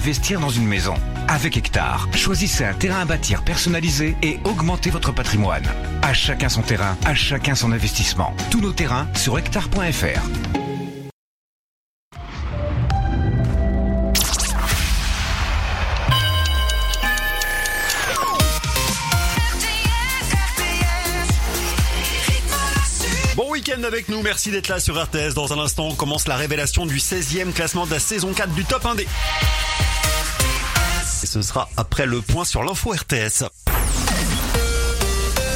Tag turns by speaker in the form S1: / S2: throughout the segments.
S1: investir dans une maison. Avec Hectare, choisissez un terrain à bâtir personnalisé et augmentez votre patrimoine. À chacun son terrain, à chacun son investissement. Tous nos terrains sur hectare.fr.
S2: avec nous, merci d'être là sur RTS. Dans un instant, on commence la révélation du 16e classement de la saison 4 du Top 1D. Et ce sera après le point sur l'info RTS.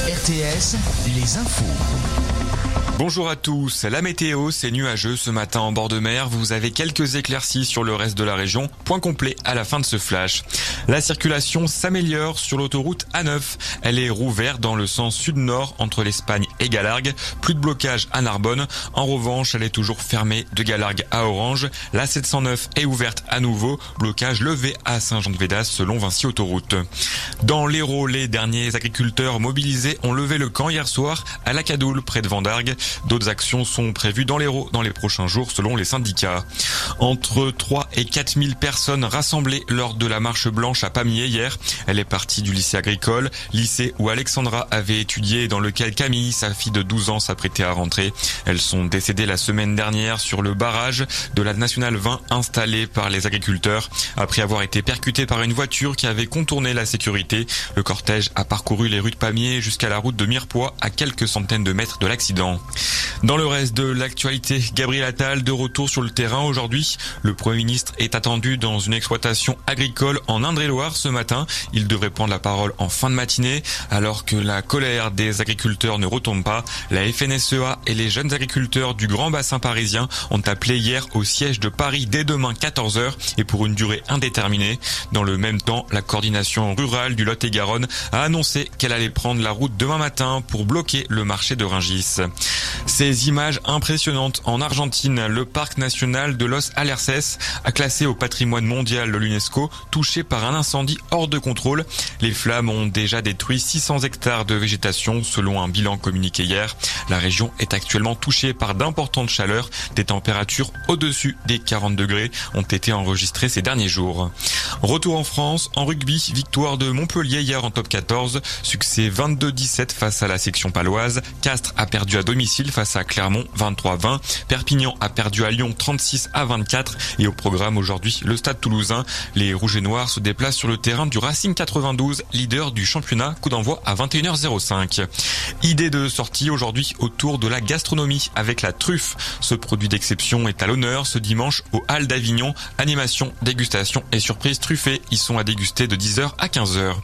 S3: RTS, les infos.
S4: Bonjour à tous. La météo, c'est nuageux ce matin en bord de mer. Vous avez quelques éclaircies sur le reste de la région. Point complet à la fin de ce flash. La circulation s'améliore sur l'autoroute A9. Elle est rouverte dans le sens sud-nord entre l'Espagne et Galargue. Plus de blocage à Narbonne. En revanche, elle est toujours fermée de Galargue à Orange. La 709 est ouverte à nouveau. Blocage levé à Saint-Jean-de-Védas selon Vinci Autoroute. Dans l'Hérault, les derniers agriculteurs mobilisés ont levé le camp hier soir à la Cadoule près de Vendargue. D'autres actions sont prévues dans l'Hérault dans les prochains jours selon les syndicats. Entre 3 et 4 000 personnes rassemblées lors de la marche blanche à Pamiers hier. Elle est partie du lycée agricole, lycée où Alexandra avait étudié et dans lequel Camille, sa fille de 12 ans, s'apprêtait à rentrer. Elles sont décédées la semaine dernière sur le barrage de la Nationale 20 installé par les agriculteurs. Après avoir été percuté par une voiture qui avait contourné la sécurité, le cortège a parcouru les rues de Pamiers jusqu'à la route de Mirepoix à quelques centaines de mètres de l'accident. Dans le reste de l'actualité, Gabriel Attal de retour sur le terrain aujourd'hui. Le Premier ministre est attendu dans une exploitation agricole en Indre-et-Loire ce matin. Il devrait prendre la parole en fin de matinée alors que la colère des agriculteurs ne retombe pas. La FNSEA et les jeunes agriculteurs du Grand Bassin parisien ont appelé hier au siège de Paris dès demain 14h et pour une durée indéterminée. Dans le même temps, la coordination rurale du Lot-et-Garonne a annoncé qu'elle allait prendre la route demain matin pour bloquer le marché de Ringis. Ces images impressionnantes en Argentine, le parc national de Los Alerces a classé au patrimoine mondial de l'UNESCO, touché par un incendie hors de contrôle. Les flammes ont déjà détruit 600 hectares de végétation selon un bilan communiqué hier. La région est actuellement touchée par d'importantes chaleurs. Des températures au-dessus des 40 degrés ont été enregistrées ces derniers jours. Retour en France, en rugby, victoire de Montpellier hier en top 14, succès 22-17 face à la section paloise. Castres a perdu à domicile face à Clermont 23-20. Perpignan a perdu à Lyon 36 à 24 et au programme aujourd'hui le Stade Toulousain. Les Rouges et Noirs se déplacent sur le terrain du Racing 92, leader du championnat. Coup d'envoi à 21h05. Idée de sortie aujourd'hui autour de la gastronomie avec la truffe. Ce produit d'exception est à l'honneur ce dimanche au Hall d'Avignon. Animation, dégustation et surprise truffée y sont à déguster de 10h à 15h.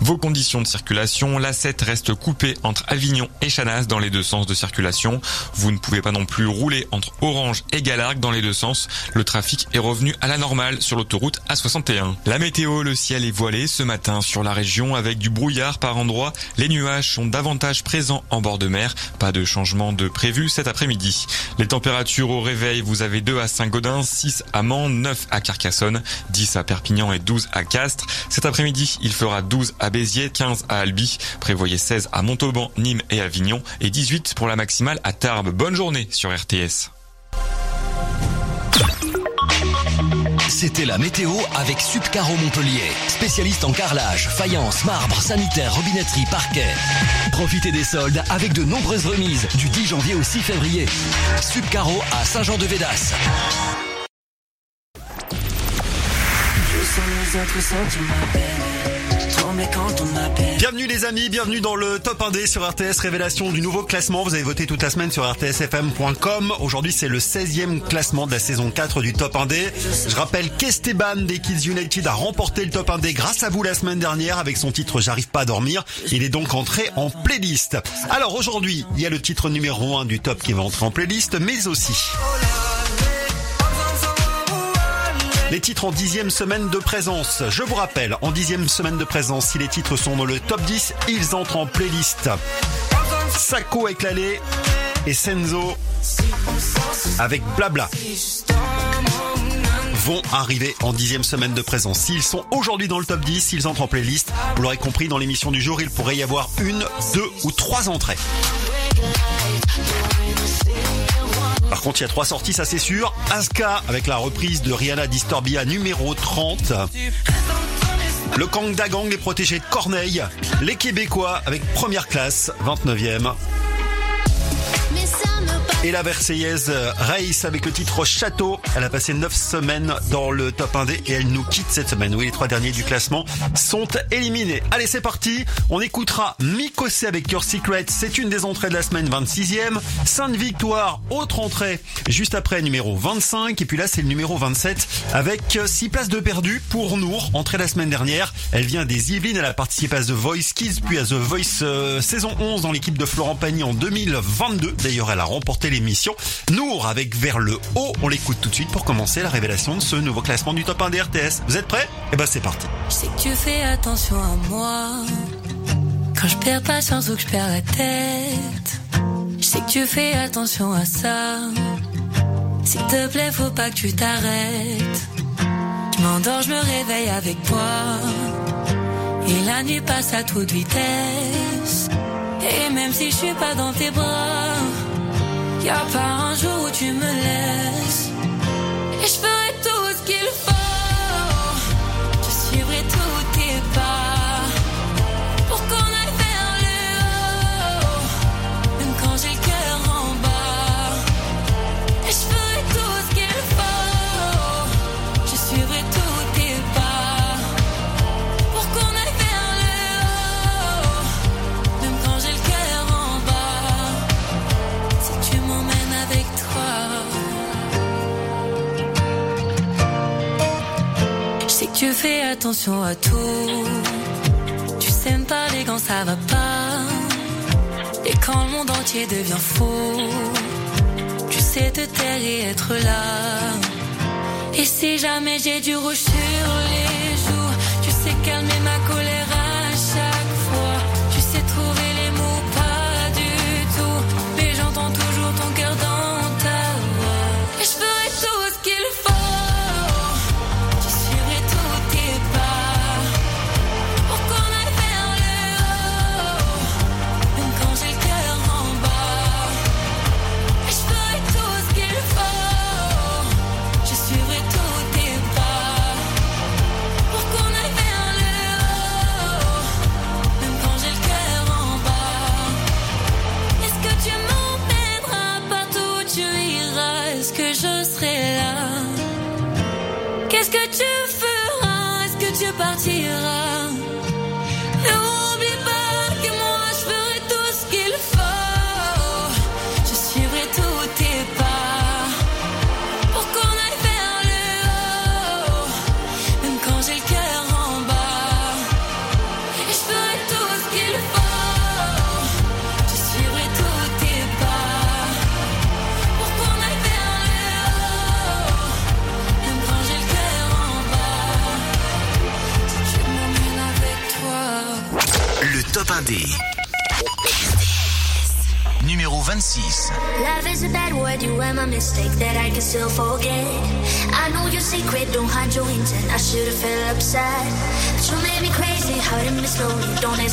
S4: Vos conditions de circulation, la 7 reste coupée entre Avignon et Chanas dans les deux sens de circulation. Vous ne pouvez pas non plus rouler entre Orange et Galargue dans les deux sens. Le trafic est revenu à la normale sur l'autoroute A61. La météo, le ciel est voilé ce matin sur la région avec du brouillard par endroits. Les nuages sont davantage présents en bord de mer. Pas de changement de prévu cet après-midi. Les températures au réveil, vous avez 2 à Saint-Gaudens, 6 à Mans, 9 à Carcassonne, 10 à Perpignan et 12 à Castres. Cet après-midi, il fera 12 à Béziers, 15 à Albi. Prévoyez 16 à Montauban, Nîmes et Avignon et 18 pour la maximale à Tarbes. Bonne journée sur RTS.
S3: C'était la météo avec Subcaro Montpellier, spécialiste en carrelage, faïence, marbre, sanitaire, robinetterie, parquet. Profitez des soldes avec de nombreuses remises du 10 janvier au 6 février. Subcaro à Saint-Jean-de-Védas.
S2: Bienvenue les amis, bienvenue dans le top 1D sur RTS, révélation du nouveau classement. Vous avez voté toute la semaine sur rtsfm.com. Aujourd'hui c'est le 16e classement de la saison 4 du top 1D. Je rappelle qu'Esteban des Kids United a remporté le top 1D grâce à vous la semaine dernière avec son titre J'arrive pas à dormir. Il est donc entré en playlist. Alors aujourd'hui, il y a le titre numéro 1 du top qui va entrer en playlist, mais aussi... Les titres en dixième semaine de présence. Je vous rappelle, en dixième semaine de présence, si les titres sont dans le top 10, ils entrent en playlist. Sako avec Lalé et Senzo avec Blabla vont arriver en dixième semaine de présence. S'ils sont aujourd'hui dans le top 10, s'ils entrent en playlist, vous l'aurez compris, dans l'émission du jour, il pourrait y avoir une, deux ou trois entrées. Par contre, il y a trois sorties, ça c'est sûr. Aska avec la reprise de Rihanna Disturbia numéro 30. Le Kang Dagang, les protégés de Corneille. Les Québécois avec première classe, 29e. Et la Verseillaise Race avec le titre Château. Elle a passé 9 semaines dans le top 1D et elle nous quitte cette semaine. Oui, les trois derniers du classement sont éliminés. Allez, c'est parti. On écoutera Mikosé avec Your Secret. C'est une des entrées de la semaine 26e. Sainte Victoire, autre entrée juste après numéro 25. Et puis là, c'est le numéro 27 avec 6 places de perdu pour Nour. Entrée la semaine dernière. Elle vient des Yvelines. Elle a participé à The Voice Kids puis à The Voice euh, saison 11 dans l'équipe de Florent Pagny en 2022. D'ailleurs, elle a remporté l'émission. Nour avec Vers le haut, on l'écoute tout de suite pour commencer la révélation de ce nouveau classement du top 1 des RTS. Vous êtes prêts? Eh ben c'est parti.
S5: Je sais que tu fais attention à moi quand je perds patience ou que je perds la tête. Je sais que tu fais attention à ça. S'il te plaît, faut pas que tu t'arrêtes. Je m'endors, je me réveille avec toi. Et la nuit passe à toute vitesse. Et même si je suis pas dans tes bras, y a pas un jour où tu me laisses. Et je ferai tout ce qu'il faut. Tu fais attention à tout. Tu sais me parler quand ça va pas. Et quand le monde entier devient fou. Tu sais te taire et être là. Et si jamais j'ai du rouge sur les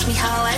S6: me how I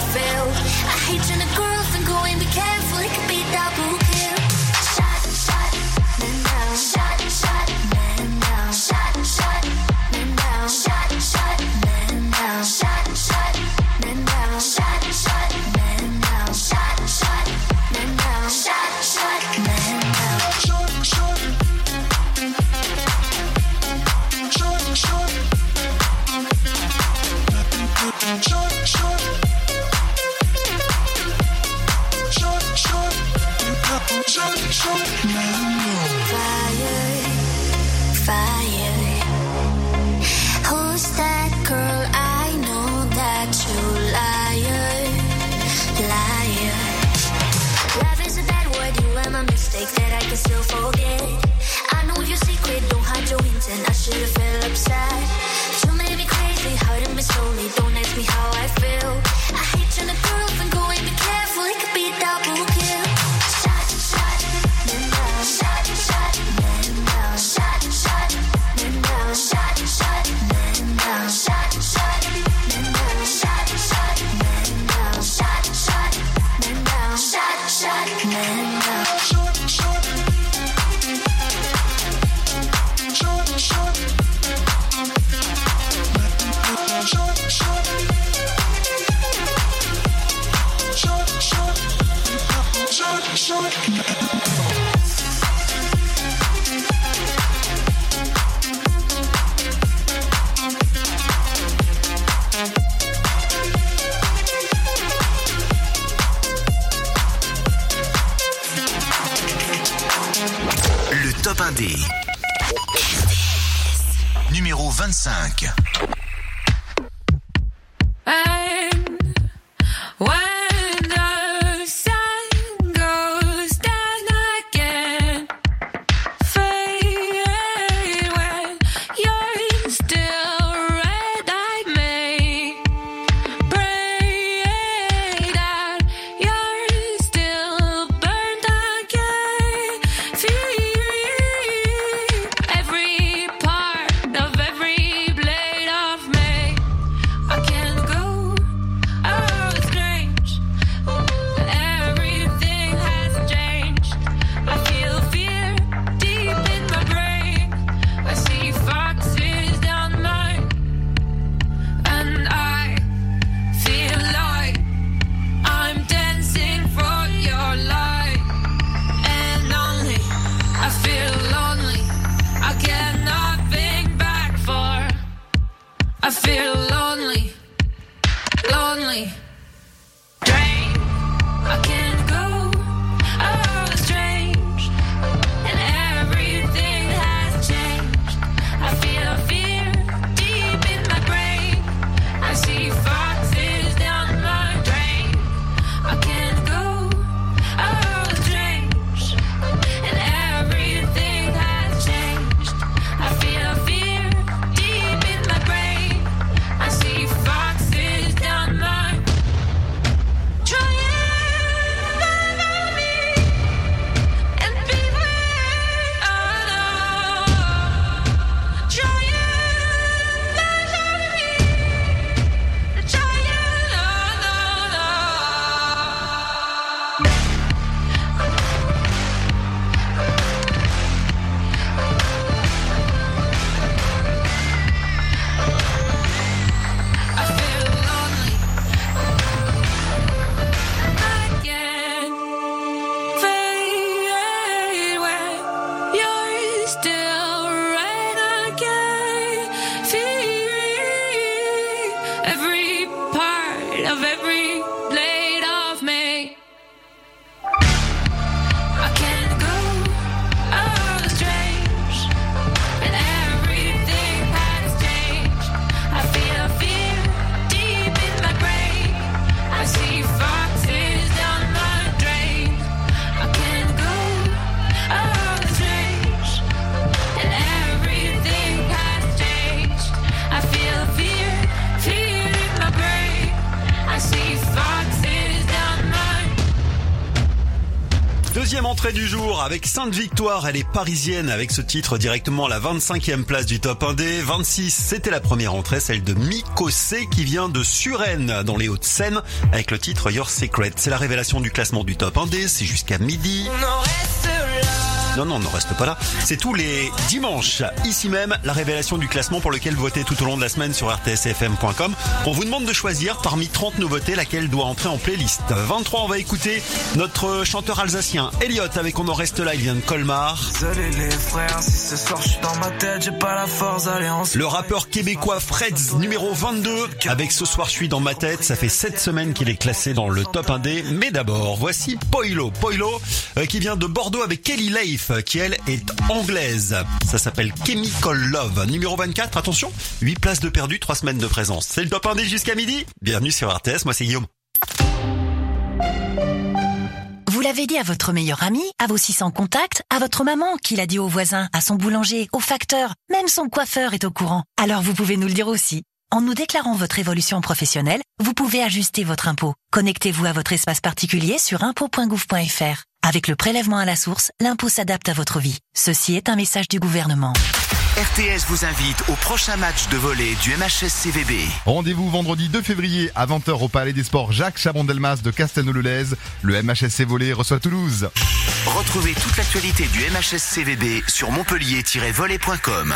S2: avec Sainte Victoire, elle est parisienne avec ce titre directement à la 25e place du top 1D. 26, c'était la première entrée, celle de Miko C qui vient de Suresnes dans les Hauts-de-Seine avec le titre Your Secret. C'est la révélation du classement du top 1D, c'est jusqu'à midi. Non, non, ne reste pas là. C'est tous les dimanches, ici même, la révélation du classement pour lequel votez tout au long de la semaine sur rtsfm.com. On vous demande de choisir parmi 30 nouveautés laquelle doit entrer en playlist. 23, on va écouter notre chanteur alsacien Elliot avec On en reste là, il vient de Colmar.
S7: Désolé les frères, si ce soir je suis dans ma tête, j'ai pas la force d'aller en
S2: Le rappeur québécois Freds, numéro 22, avec Ce soir je suis dans ma tête, ça fait 7 semaines qu'il est classé dans le top 1D. Mais d'abord, voici Poilo. Poilo, euh, qui vient de Bordeaux avec Kelly Leif, qui elle est anglaise. Ça s'appelle Chemical Love. Numéro 24, attention, 8 places de perdu, 3 semaines de présence. C'est le top 1D jusqu'à midi. Bienvenue sur RTS, moi c'est Guillaume.
S8: Vous l'avez dit à votre meilleur ami, à vos 600 contacts, à votre maman, qui l'a dit au voisin, à son boulanger, au facteur, même son coiffeur est au courant. Alors vous pouvez nous le dire aussi. En nous déclarant votre évolution professionnelle, vous pouvez ajuster votre impôt. Connectez-vous à votre espace particulier sur impôt.gouv.fr. Avec le prélèvement à la source, l'impôt s'adapte à votre vie. Ceci est un message du gouvernement.
S3: RTS vous invite au prochain match de volley du MHS CVB.
S9: Rendez-vous vendredi 2 février à 20h au Palais des Sports Jacques Chabon-Delmas de Castelnau-le-Lez. Le MHSC Volley reçoit Toulouse.
S3: Retrouvez toute l'actualité du MHS CVB sur montpellier-volley.com.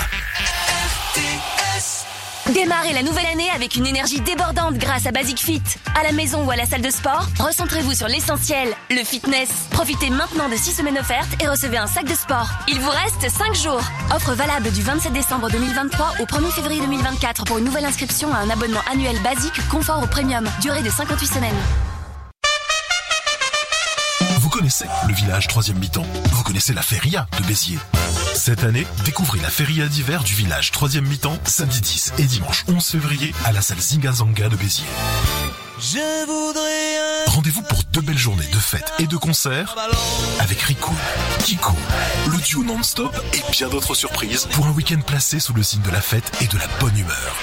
S7: RTS.
S10: Démarrez la nouvelle année avec une énergie débordante grâce à Basic Fit. À la maison ou à la salle de sport, recentrez-vous sur l'essentiel, le fitness. Profitez maintenant de 6 semaines offertes et recevez un sac de sport. Il vous reste 5 jours. Offre valable du 27 décembre 2023 au 1er février 2024 pour une nouvelle inscription à un abonnement annuel basique confort au premium. Durée de 58 semaines.
S11: Vous connaissez le village troisième mi-temps. Vous connaissez la feria de Béziers. Cette année, découvrez la feria d'hiver du village troisième mi-temps, samedi 10 et dimanche 11 février à la salle Zingazanga de Béziers.
S12: Je voudrais
S11: Rendez-vous pour deux belles journées de fêtes et de concerts avec Rico, Kiko, le duo non-stop et bien d'autres surprises pour un week-end placé sous le signe de la fête et de la bonne humeur.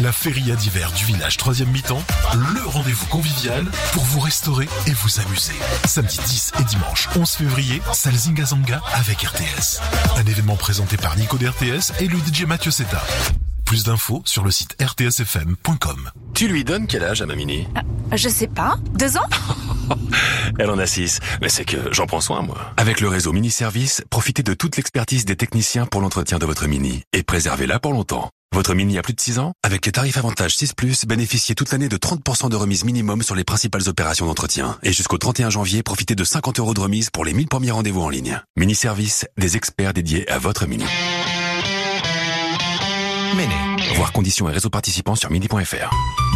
S11: La feria d'hiver du village troisième mi-temps, le rendez-vous convivial pour vous restaurer et vous amuser. Samedi 10 et dimanche 11 février, salle Zingazanga avec RTS. Un événement présenté par Nico d'RTS et le DJ Mathieu Seta. Plus d'infos sur le site rtsfm.com.
S13: Tu lui donnes quel âge à ma mini
S14: Je sais pas. Deux ans?
S13: Elle en a six, mais c'est que j'en prends soin, moi. Avec le réseau Mini Service, profitez de toute l'expertise des techniciens pour l'entretien de votre Mini et préservez-la pour longtemps. Votre Mini a plus de 6 ans? Avec les tarifs avantage 6 ⁇ bénéficiez toute l'année de 30% de remise minimum sur les principales opérations d'entretien. Et jusqu'au 31 janvier, profitez de 50 euros de remise pour les 1000 premiers rendez-vous en ligne. Mini Service, des experts dédiés à votre Mini.
S15: Méné.
S13: Voir conditions et réseaux participants sur mini.fr.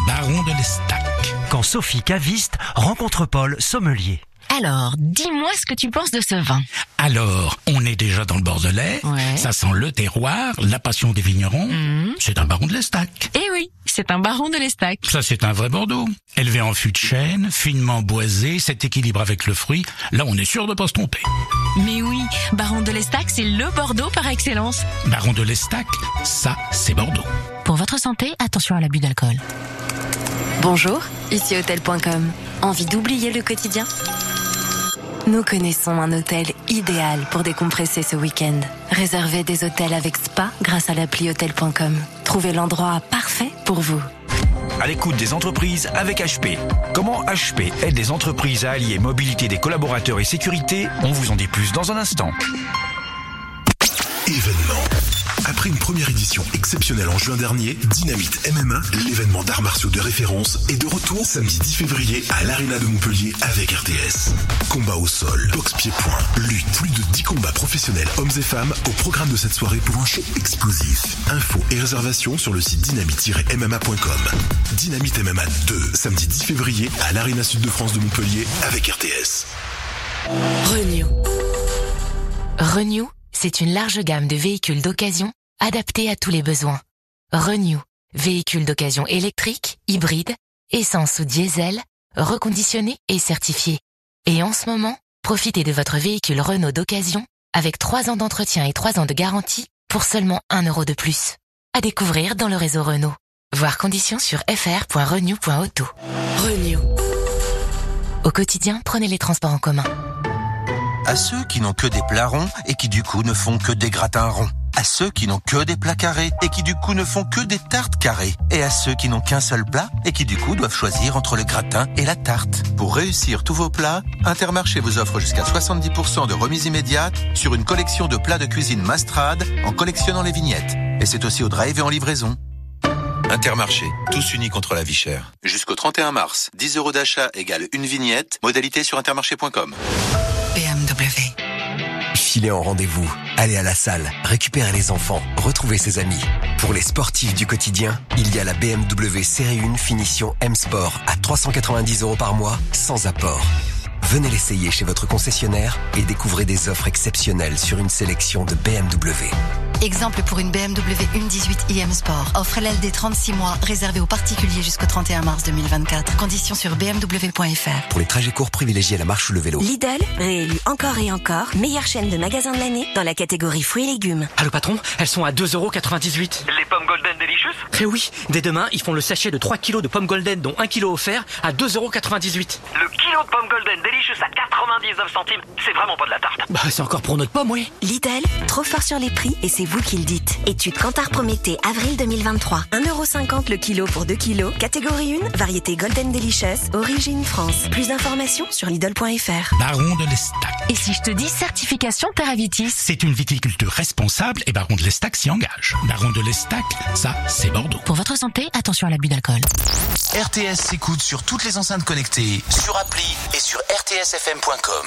S15: Baron de l'Estac. Quand Sophie Caviste rencontre Paul Sommelier.
S16: Alors, dis-moi ce que tu penses de ce vin.
S15: Alors, on est déjà dans le Bordelais.
S16: Ouais.
S15: Ça sent le terroir, la passion des vignerons.
S16: Mhm.
S15: C'est un baron de l'Estac.
S16: Eh oui, c'est un baron de l'Estac.
S15: Ça, c'est un vrai Bordeaux. Élevé en fût de chêne, finement boisé, cet équilibre avec le fruit. Là, on est sûr de pas se tromper.
S16: Mais oui, baron de l'Estac, c'est le Bordeaux par excellence.
S15: Baron de l'Estac, ça, c'est Bordeaux.
S16: Pour votre santé, attention à l'abus d'alcool.
S17: Bonjour, ici hôtel.com. Envie d'oublier le quotidien? Nous connaissons un hôtel idéal pour décompresser ce week-end. Réservez des hôtels avec spa grâce à l'appli hôtel.com. Trouvez l'endroit parfait pour vous.
S1: À l'écoute des entreprises avec HP. Comment HP aide les entreprises à allier mobilité des collaborateurs et sécurité? On vous en dit plus dans un instant.
S11: Événement. Une première édition exceptionnelle en juin dernier, Dynamite MMA, l'événement d'arts martiaux de référence, est de retour samedi 10 février à l'Arena de Montpellier avec RTS. Combat au sol, boxe pied-point, lutte, plus de 10 combats professionnels hommes et femmes au programme de cette soirée pour un show explosif. Infos et réservations sur le site dynamite-mma.com. Dynamite MMA 2, samedi 10 février à l'Arena Sud de France de Montpellier avec RTS.
S17: Renew.
S18: Renew, c'est une large gamme de véhicules d'occasion adaptés à tous les besoins. Renew, véhicules d'occasion électriques, hybrides, essence ou diesel, reconditionnés et certifiés. Et en ce moment, profitez de votre véhicule Renault d'occasion avec 3 ans d'entretien et 3 ans de garantie pour seulement 1 euro de plus. À découvrir dans le réseau Renault. Voir conditions sur fr.renew.auto.
S17: Renew.
S18: Au quotidien, prenez les transports en commun.
S19: À ceux qui n'ont que des plats ronds et qui du coup ne font que des gratins ronds. À ceux qui n'ont que des plats carrés et qui du coup ne font que des tartes carrées. Et à ceux qui n'ont qu'un seul plat et qui du coup doivent choisir entre le gratin et la tarte. Pour réussir tous vos plats, Intermarché vous offre jusqu'à 70% de remise immédiate sur une collection de plats de cuisine Mastrade en collectionnant les vignettes. Et c'est aussi au drive et en livraison. Intermarché, tous unis contre la vie chère. Jusqu'au 31 mars, 10 euros d'achat égale une vignette. Modalité sur intermarché.com.
S20: BMW. Filez en rendez-vous, allez à la salle, récupérez les enfants, retrouvez ses amis. Pour les sportifs du quotidien, il y a la BMW Série 1 finition M Sport à 390 euros par mois, sans apport. Venez l'essayer chez votre concessionnaire et découvrez des offres exceptionnelles sur une sélection de BMW.
S21: Exemple pour une BMW 1.18 iM Sport. Offre LLD 36 mois, réservée aux particuliers jusqu'au 31 mars 2024. Conditions sur bmw.fr.
S20: Pour les trajets courts, privilégiez la marche ou le vélo.
S22: Lidl, réélu encore et encore, meilleure chaîne de magasins de l'année dans la catégorie fruits et légumes.
S23: Allô patron, elles sont à 2,98€.
S24: Les pommes Golden Delicious?
S23: Eh oui, dès demain, ils font le sachet de 3 kilos de pommes Golden, dont 1 kilo offert, à 2,98€.
S24: Le kilo de pommes golden delicious à 99 centimes. C'est vraiment pas de la tarte. Bah, c'est encore pour notre pomme, oui.
S22: Lidl, trop fort sur les prix et c'est vous qui le dites. Étude Cantar Prométhée, avril 2023. 1,50€ le kilo pour 2 kilos. Catégorie 1, variété Golden Delicious, origine France. Plus d'informations sur Lidl.fr.
S15: Baron de l'Estac.
S8: Et si je te dis certification Terravitis
S15: C'est une viticulture responsable et Baron de l'Estac s'y engage. Baron de l'Estac, ça, c'est Bordeaux.
S8: Pour votre santé, attention à l'abus d'alcool.
S3: RTS s'écoute sur toutes les enceintes connectées, sur appli et sur rtsfm.com.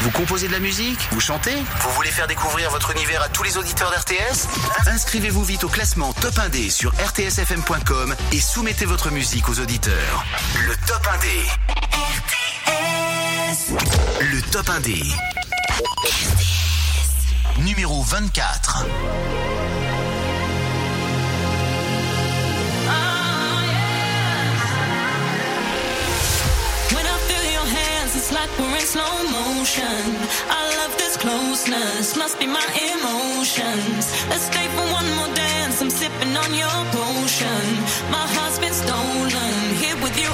S3: Vous composez de la musique? Vous chantez? Vous voulez faire découvrir votre univers à tous les auditeurs d'RTS Inscrivez-vous vite au classement Top 1D sur rtsfm.com et soumettez votre musique aux auditeurs. Le Top 1D. Le Top 1D. Numéro 24.
S5: Like we're in slow motion. I love this closeness, must be my emotions. Let's stay for one more dance. I'm sipping on your potion. My heart's been stolen. Here with you,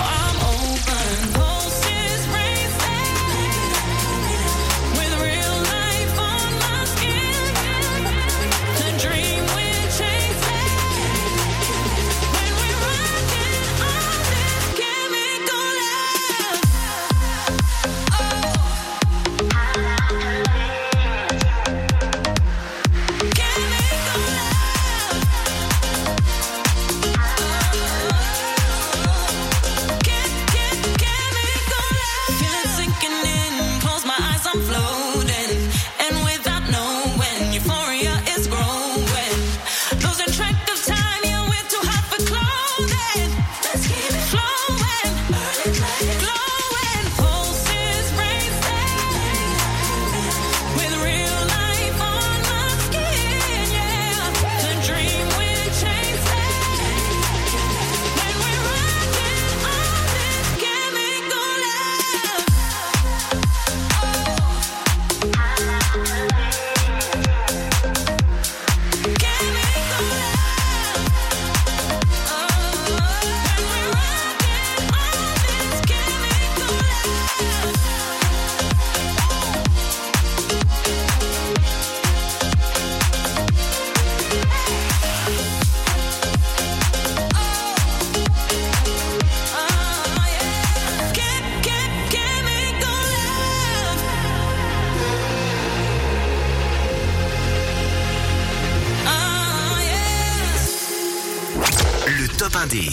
S3: Le Top 1D.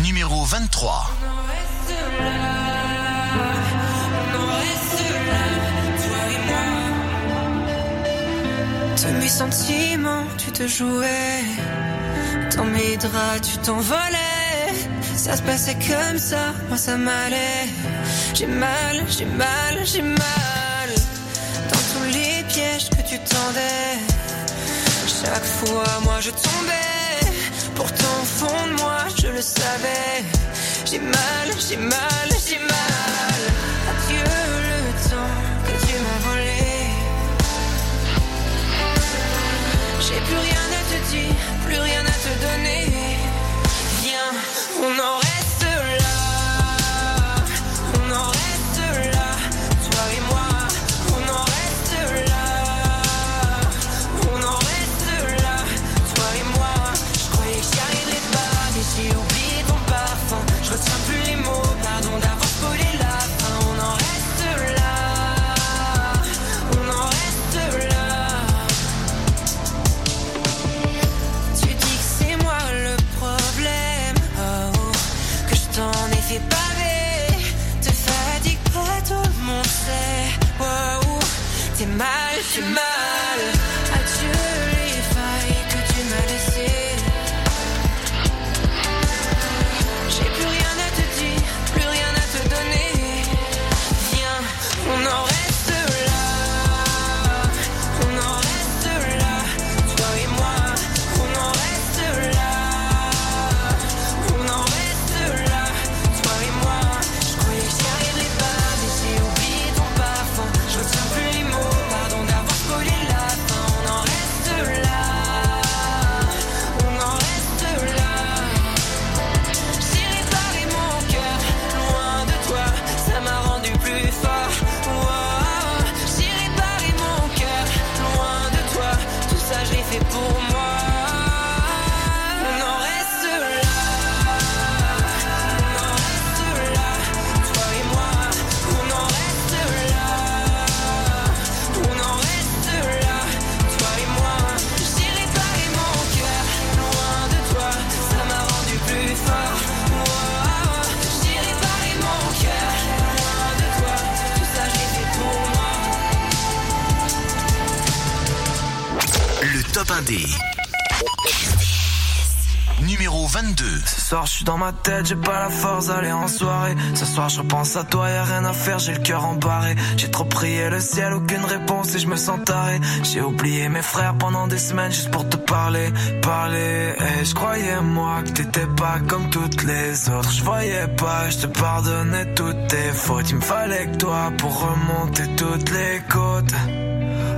S3: Numéro 23.
S5: De mes sentiments, tu te jouais. Dans mes draps, tu t'envolais. Ça se passait comme ça, moi ça m'allait. J'ai mal, j'ai mal, j'ai mal. Dans tous les pièges que tu tendais. Chaque fois, moi je tombais. Pourtant, au fond de moi, je le savais. J'ai mal, j'ai mal, j'ai mal. Adieu
S7: ma tête, j'ai pas la force d'aller en soirée. Ce soir, je repense à toi, y'a rien à faire, j'ai le cœur embarré. J'ai trop prié le ciel, aucune réponse et je me sens taré. J'ai oublié mes frères pendant des semaines juste pour te parler, parler. Et je croyais moi que t'étais pas comme toutes les autres. Je voyais pas, je te pardonnais toutes tes fautes. Il me fallait que toi pour remonter toutes les côtes.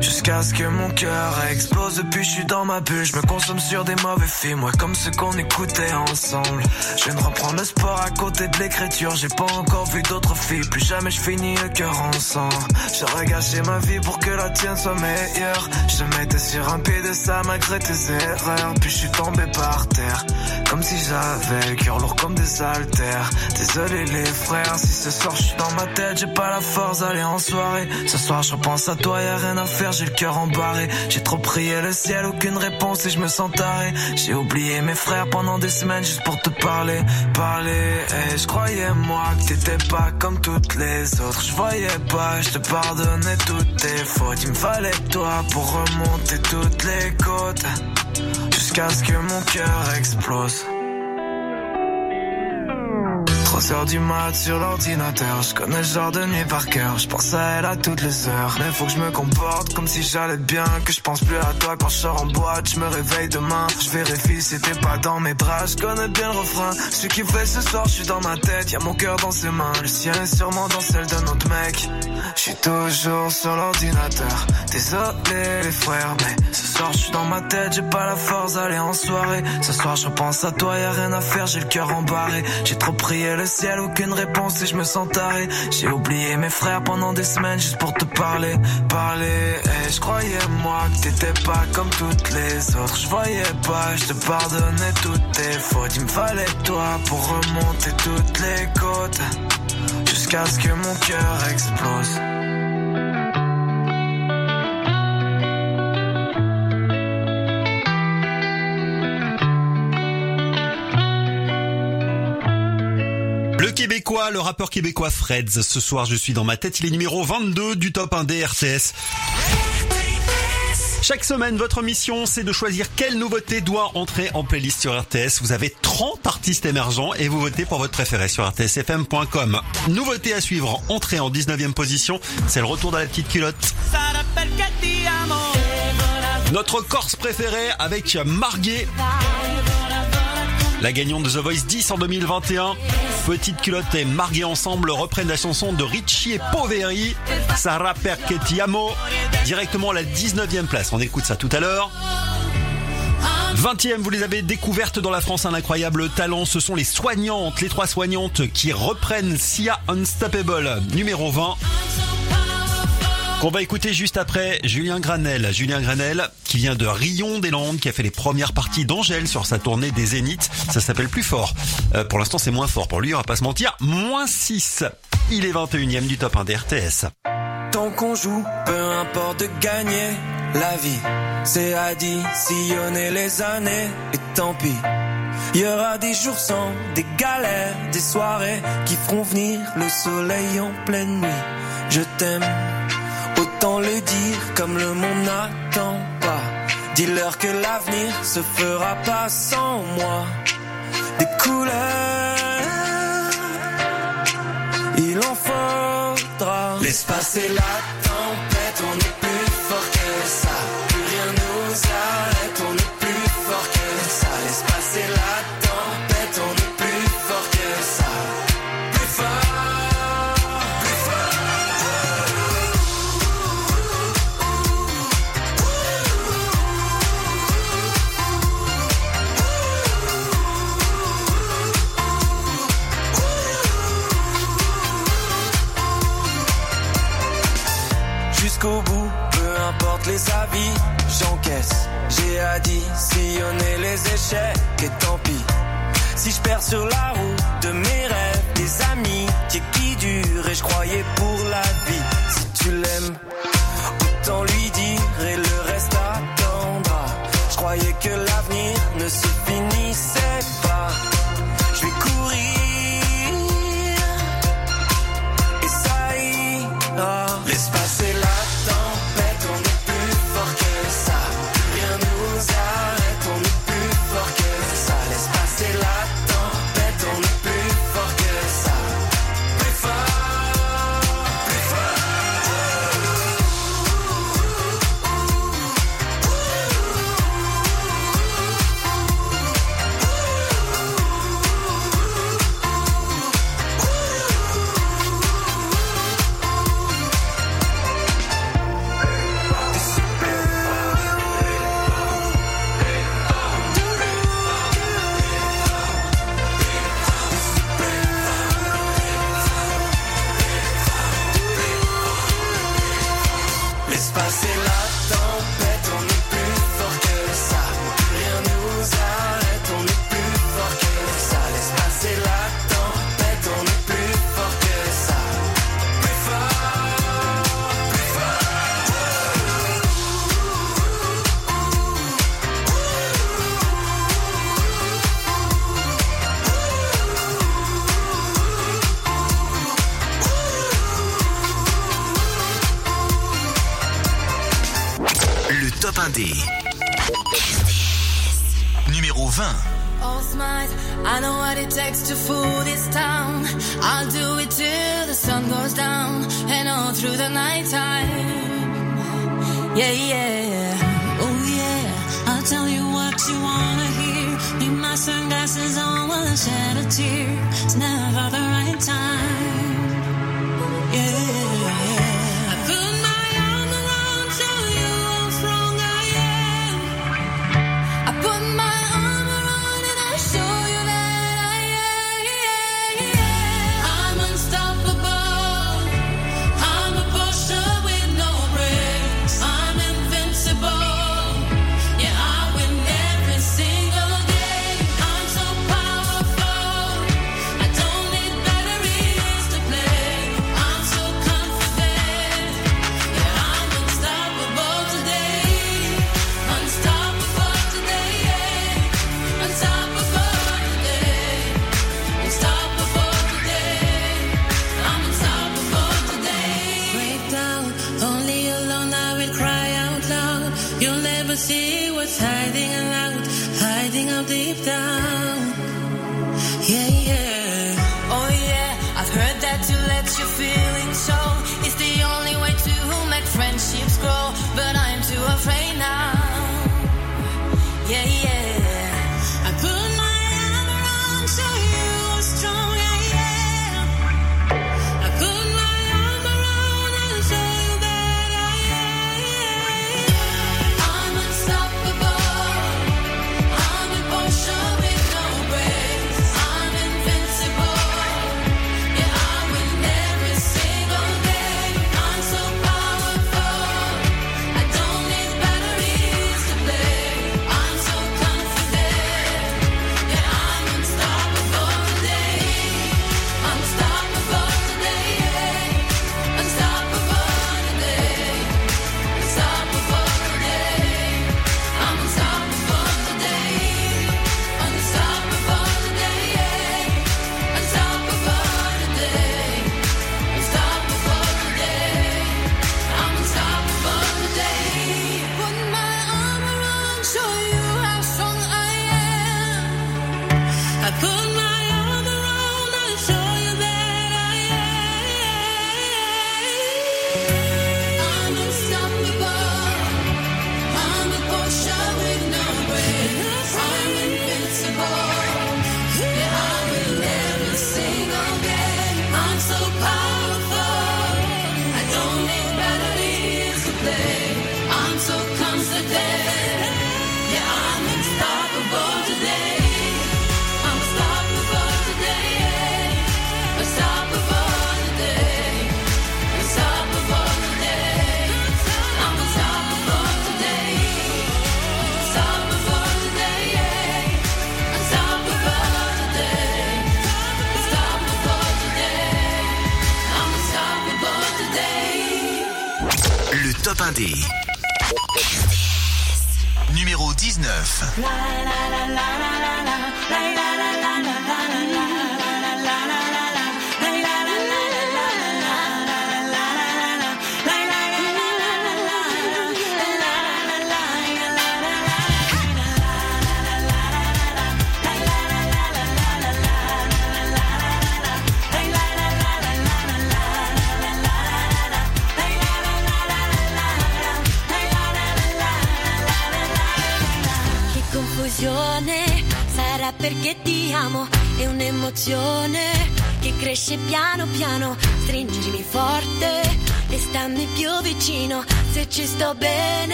S7: Jusqu'à ce que mon cœur explose. Depuis je suis dans ma bulle. Je me consomme sur des mauvais films. Ouais comme ceux qu'on écoutait ensemble. Je viens de reprendre le sport à côté de l'écriture. J'ai pas encore vu d'autres filles. Plus jamais je finis le cœur ensemble. J'aurais gâché ma vie pour que la tienne soit meilleure. Je me mettais sur un pied de ça malgré tes erreurs. Puis je suis tombé par terre. Comme si j'avais le cœur lourd comme des haltères. Désolé les frères. Si ce soir je suis dans ma tête J'ai pas la force d'aller en soirée. Ce soir je repense à toi. Y'a rien à faire j'ai le cœur embarré. J'ai trop prié le ciel, aucune réponse et je me sens taré. J'ai oublié mes frères pendant des semaines juste pour te parler, parler. Et je croyais moi que t'étais pas comme toutes les autres. Je voyais pas, je te pardonnais toutes tes fautes. Il me fallait toi pour remonter toutes les côtes. Jusqu'à ce que mon cœur explose. 3 heures du mat sur l'ordinateur. Je connais le genre de nuit par cœur. Je pense à elle à toutes les heures. Mais faut que je me comporte comme si j'allais bien Que je pense plus à toi quand je sors en boîte. Je me réveille demain Je vérifie si t'es pas dans mes bras. Je connais bien le refrain. Ce qui fait ce soir je suis dans ma tête. Y'a mon cœur dans ses mains. Le sien est sûrement dans celle d'un autre mec. Je suis toujours sur l'ordinateur. Désolé les frères Mais ce soir je suis dans ma tête. J'ai pas la force d'aller en soirée. Ce soir je repense à toi Y'a rien à faire. J'ai le cœur embarré. J'ai trop prié le ciel, aucune réponse et je me sens taré. J'ai oublié mes frères pendant des semaines juste pour te parler, parler. Et je croyais moi que t'étais pas comme toutes les autres. Je voyais pas, je te pardonnais toutes tes fautes. Il me fallait toi pour remonter toutes les côtes. Jusqu'à ce que mon cœur explose.
S2: Québécois, le rappeur québécois Freds. Ce soir, je suis dans ma tête. Il est numéro 22 du top 1 des RTS. Chaque semaine, votre mission, c'est de choisir quelle nouveauté doit entrer en playlist sur RTS. Vous avez 30 artistes émergents et vous votez pour votre préféré sur rtsfm.com. Nouveauté à suivre, entrée en 19e position, c'est le retour de la petite culotte. Notre Corse préféré avec Marguet. La gagnante de The Voice 10 en 2021. Petite culotte et Marguet ensemble reprennent la chanson de Richie et Poveri. Sarah Perquetiamo. Directement à la 19e place. On écoute ça tout à l'heure. 20e, vous les avez découvertes dans la France, un incroyable talent. Ce sont les soignantes, les trois soignantes qui reprennent Sia Unstoppable, numéro 20. Qu'on va écouter juste après Julien Granel. Julien Granel qui vient de Rion des Landes, qui a fait les premières parties d'Angèle sur sa tournée des Zéniths. Ça s'appelle plus fort. Euh, pour l'instant c'est moins fort pour lui, on va pas se mentir. Moins 6. Il est 21ème du top 1 des RTS.
S7: Tant qu'on joue, peu importe de gagner la vie. C'est additionner les années et tant pis. Il y aura des jours sans, des galères, des soirées qui feront venir le soleil en pleine nuit. Je t'aime, autant le dire comme le monde n'attend pas. Dis-leur que l'avenir se fera pas sans moi. Des couleurs, il en faudra. Laisse passer la tempête, on est plus fort que ça. Plus rien nous arrête, les avis, j'encaisse. J'ai additionné les échecs et tant pis. Si je perds sur la route de mes rêves, des amis qui durent et je croyais pour la vie. Si tu l'aimes,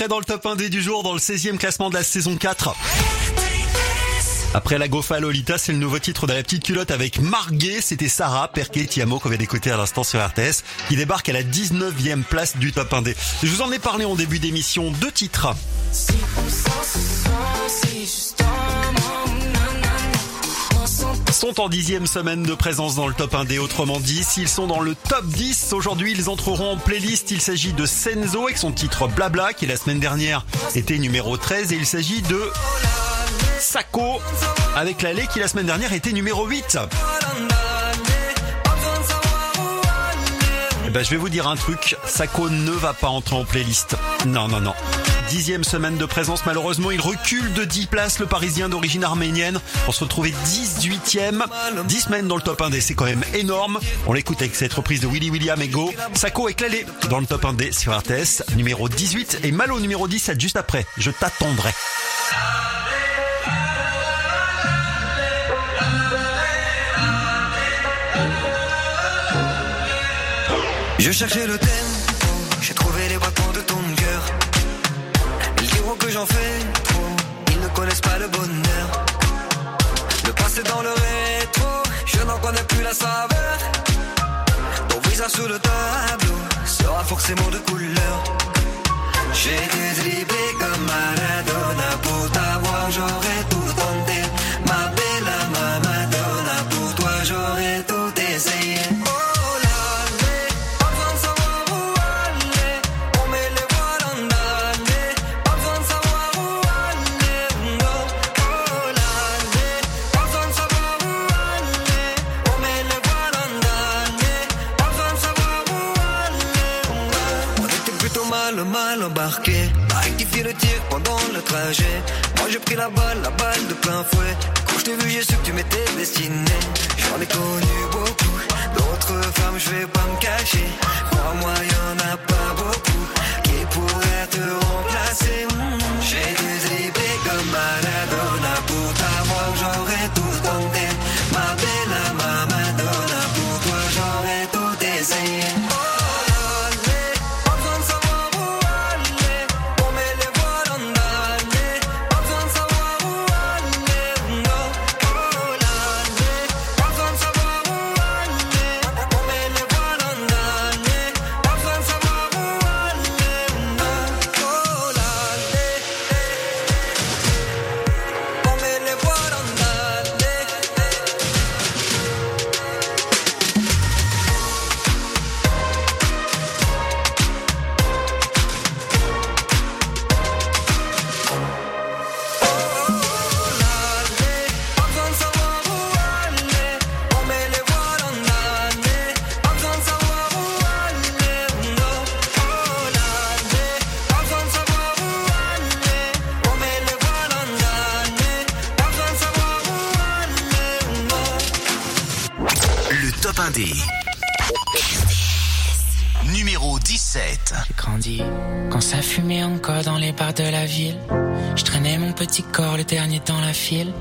S2: entrée dans le top 1D du jour, dans le 16e classement de la saison 4. Après la Gofa Lolita, c'est le nouveau titre de la petite culotte avec Marguet. C'était Sarah Perquet Tiamo qu'on vient d'écouter à l'instant sur RTS, qui débarque à la 19e place du top 1D. Je vous en ai parlé en début d'émission, deux titres. Sont en dixième semaine de présence dans le top 1D. Autrement dit, s'ils sont dans le top 10, aujourd'hui ils entreront en playlist. Il s'agit de Senzo avec son titre Blabla qui la semaine dernière était numéro 13 et il s'agit de Sako avec l'allée qui la semaine dernière était numéro 8. Eh ben, je vais vous dire un truc, Sako ne va pas entrer en playlist. Non, non, non. Dixième semaine de présence, malheureusement, il recule de 10 places, le Parisien d'origine arménienne, pour se retrouver 18ème. 10 semaines dans le top 1D, c'est quand même énorme. On l'écoute avec cette reprise de Willy William et Go. Sako est clalé dans le top 1D sur RTS, numéro 18, et Malo numéro 17 juste après. Je t'attendrai.
S25: Je cherchais le tempo, j'en fais trop, ils ne connaissent pas le bonheur. Le passé dans le rétro, je n'en connais plus la saveur. Ton visage sous le tableau sera forcément de couleur. J'ai été dribblé comme Maradona pour t'avoir, j'aurais tout tenté. Moi j'ai pris la balle, la balle de plein fouet. Quand je t'ai vu, j'ai su que tu m'étais destiné. J'en ai connu beaucoup. D'autres femmes, je vais pas me cacher. Crois-moi, y'en a pas beaucoup qui pourraient te remplacer.
S5: Dans la file.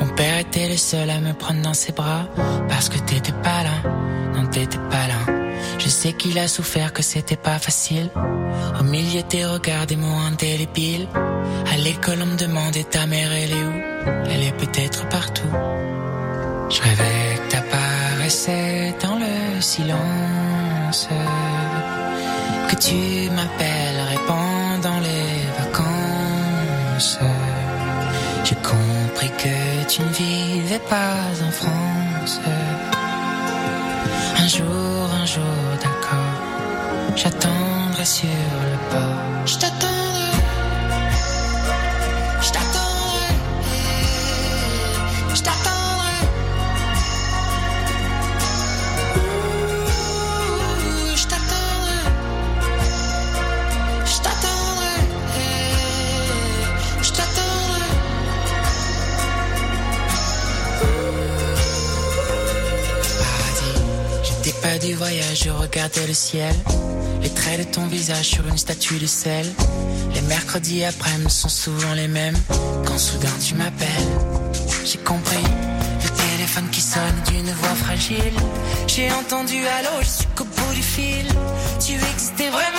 S5: Mon père était le seul à me prendre dans ses bras parce que t'étais pas là, non t'étais pas là. Je sais qu'il a souffert, que c'était pas facile. Au milieu des regards des mots indélébiles. À l'école on me demandait ta mère elle est où? Elle est peut-être partout. Je rêvais que t'apparaissais dans le silence. Que tu m'appellerais pendant les vacances. Tu ne vivais pas en France. Un jour, un jour, d'accord. J'attendrai sur le port. Je regardais le ciel. Les traits de ton visage sur une statue de sel. Les mercredis après-midi sont souvent les mêmes. Quand soudain tu m'appelles, j'ai compris. Le téléphone qui sonne d'une voix fragile. J'ai entendu allô, je suis bout du fil. Tu existais vraiment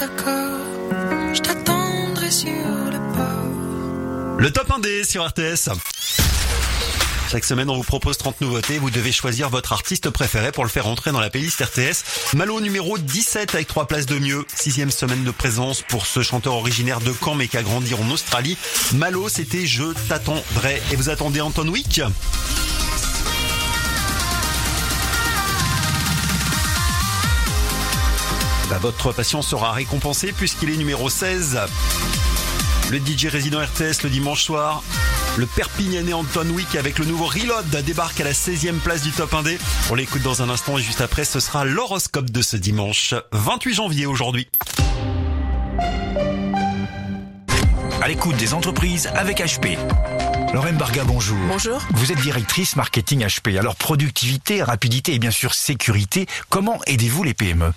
S5: Je t'attendrai sur le port.
S2: Le top 1D sur RTS. Chaque semaine, on vous propose 30 nouveautés. Vous devez choisir votre artiste préféré pour le faire entrer dans la playlist RTS. Malo numéro 17 avec 3 places de mieux. Sixième semaine de présence pour ce chanteur originaire de Caen mais qui a grandi en Australie. Malo, c'était Je t'attendrai. Et vous attendez Anton Wick? Bah, votre patience sera récompensée puisqu'il est numéro 16. Le DJ résident RTS le dimanche soir. Le Perpignanais Anton Wick avec le nouveau Reload débarque à la 16e place du top 1D. On l'écoute dans un instant et juste après ce sera l'horoscope de ce dimanche 28 janvier aujourd'hui.
S1: À l'écoute des entreprises avec HP. Lorraine Barga, bonjour.
S26: Bonjour.
S1: Vous êtes directrice marketing HP. Alors productivité, rapidité et bien sûr sécurité, comment aidez-vous les PME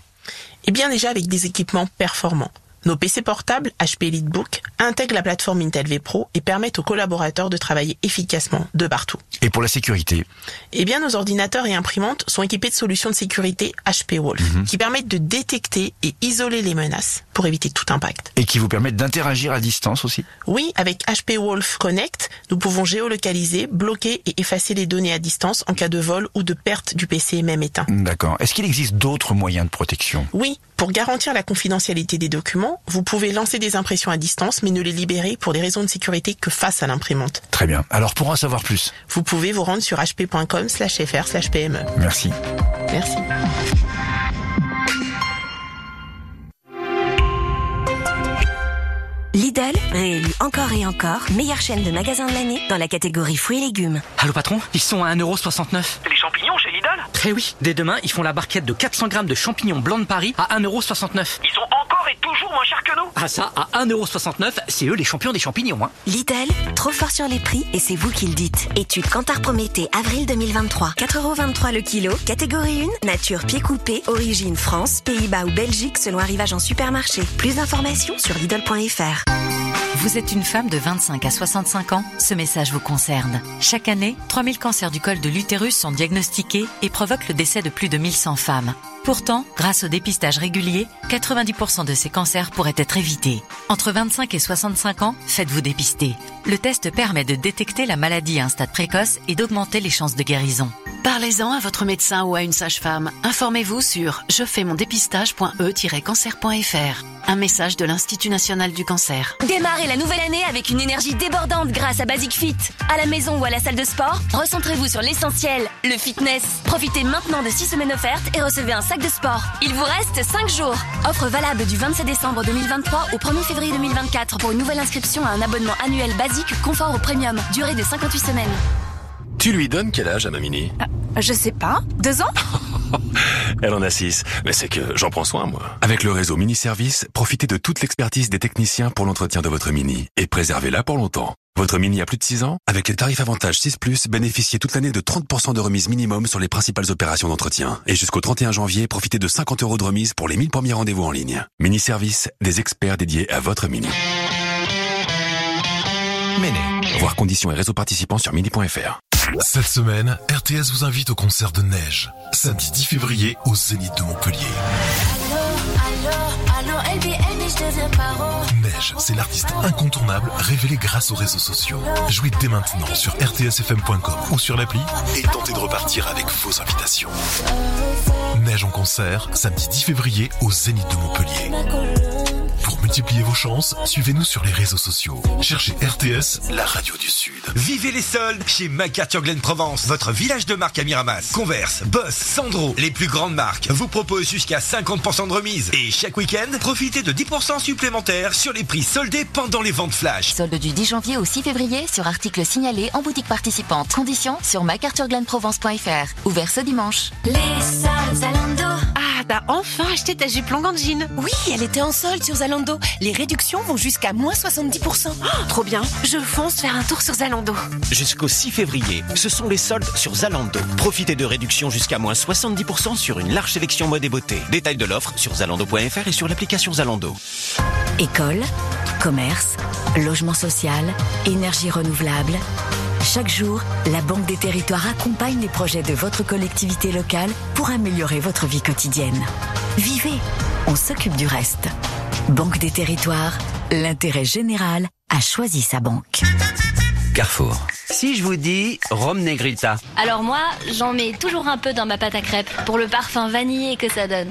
S26: Eh bien déjà avec des équipements performants. Nos PC portables HP EliteBook intègrent la plateforme Intel V Pro et permettent aux collaborateurs de travailler efficacement de partout.
S1: Et pour la sécurité
S26: Eh bien, nos ordinateurs et imprimantes sont équipés de solutions de sécurité HP Wolf qui permettent de détecter et isoler les menaces pour éviter tout impact.
S1: Et qui vous permettent d'interagir à distance aussi
S26: Oui, avec HP Wolf Connect, nous pouvons géolocaliser, bloquer et effacer les données à distance en cas de vol ou de perte du PC même éteint.
S1: D'accord. Est-ce qu'il existe d'autres moyens de protection?
S26: Oui, pour garantir la confidentialité des documents, vous pouvez lancer des impressions à distance mais ne les libérer pour des raisons de sécurité que face à l'imprimante.
S1: Très bien. Alors pour en savoir plus
S26: Vous pouvez vous rendre sur hp.com slash fr slash pme.
S1: Merci.
S26: Merci.
S22: Lidl, réélu encore et encore, meilleure chaîne de magasins de l'année dans la catégorie fruits et légumes.
S23: Allô patron, ils sont à 1,69€.
S24: Les champignons chez Lidl
S23: Eh oui, dès demain, ils font la barquette de 400 grammes de champignons blancs de Paris à 1,69€.
S24: Ils sont encore et toujours moins chers que nous
S23: Ah ça, à 1,69€, c'est eux les champions des champignons. Hein.
S8: Lidl, trop fort sur les prix et c'est vous qui le dites. Étude Cantar Prométhée, avril 2023. 4,23€ le kilo, catégorie 1, nature pied coupé, origine France, Pays-Bas ou Belgique selon arrivage en supermarché. Plus d'informations sur Lidl.fr.
S27: Vous êtes une femme de 25 à 65 ans Ce message vous concerne. Chaque année, 3000 cancers du col de l'utérus sont diagnostiqués et provoquent le décès de plus de 1100 femmes. Pourtant, grâce au dépistage régulier, 90% de ces cancers pourraient être évités. Entre 25 et 65 ans, faites-vous dépister. Le test permet de détecter la maladie à un stade précoce et d'augmenter les chances de guérison.
S10: Parlez-en à votre médecin ou à une sage-femme. Informez-vous sur je fais mon dépistage.e-cancer.fr. Un message de l'Institut national du cancer.
S8: Démarrez la nouvelle année avec une énergie débordante grâce à Basic Fit. À la maison ou à la salle de sport, recentrez-vous sur l'essentiel, le fitness. Profitez maintenant de 6 semaines offertes et recevez un sac de sport. Il vous reste 5 jours. Offre valable du 27 décembre 2023 au 1er février 2024 pour une nouvelle inscription à un abonnement annuel basique confort au premium. Durée de 58 semaines.
S13: Tu lui donnes quel âge à ma mini
S8: Je sais pas. Deux ans?
S13: Elle en a 6, mais c'est que j'en prends soin, moi. Avec le réseau Mini Service, profitez de toute l'expertise des techniciens pour l'entretien de votre Mini et préservez-la pour longtemps. Votre Mini a plus de 6 ans Avec les tarifs avantages 6 ⁇ bénéficiez toute l'année de 30% de remise minimum sur les principales opérations d'entretien. Et jusqu'au 31 janvier, profitez de 50 euros de remise pour les 1000 premiers rendez-vous en ligne. Mini Service, des experts dédiés à votre Mini. Méné. Voir conditions et réseaux participants sur mini.fr.
S11: Cette semaine, RTS vous invite au concert de Neige, samedi 10 février au Zénith de Montpellier. Neige, c'est l'artiste incontournable révélé grâce aux réseaux sociaux. Jouez dès maintenant sur rtsfm.com ou sur l'appli et tentez de repartir avec vos invitations. Neige en concert, samedi 10 février au Zénith de Montpellier. Pour multiplier vos chances, suivez-nous sur les réseaux sociaux. Cherchez RTS, la radio du Sud.
S28: Vivez les soldes chez MacArthur Glen Provence, votre village de marque à Miramas. Converse, Boss, Sandro, les plus grandes marques vous proposent jusqu'à 50% de remise. Et chaque week-end, profitez de 10% supplémentaires sur les prix soldés pendant les ventes flash.
S27: Solde du 10 janvier au 6 février sur articles signalés en boutique participante. Conditions sur macarthurglenprovence.fr. Ouvert ce dimanche.
S16: Les soldes Zalando.
S29: Ah, t'as enfin acheté ta jupe longue en jean.
S16: Oui, elle était en solde sur Zalando. Les réductions vont jusqu'à moins 70%.
S29: Oh, trop bien. Je fonce faire un tour sur Zalando.
S1: Jusqu'au 6 février, ce sont les soldes sur Zalando. Profitez de réductions jusqu'à moins 70% sur une large sélection mode et beauté. Détail de l'offre sur zalando.fr et sur l'application Zalando.
S8: École, commerce, logement social, énergie renouvelable. Chaque jour, la Banque des Territoires accompagne les projets de votre collectivité locale pour améliorer votre vie quotidienne. Vivez, on s'occupe du reste. Banque des Territoires, l'intérêt général a choisi sa banque.
S30: Carrefour. Si je vous dis Rome Negrita,
S31: Alors moi, j'en mets toujours un peu dans ma pâte à crêpes pour le parfum vanillé que ça donne.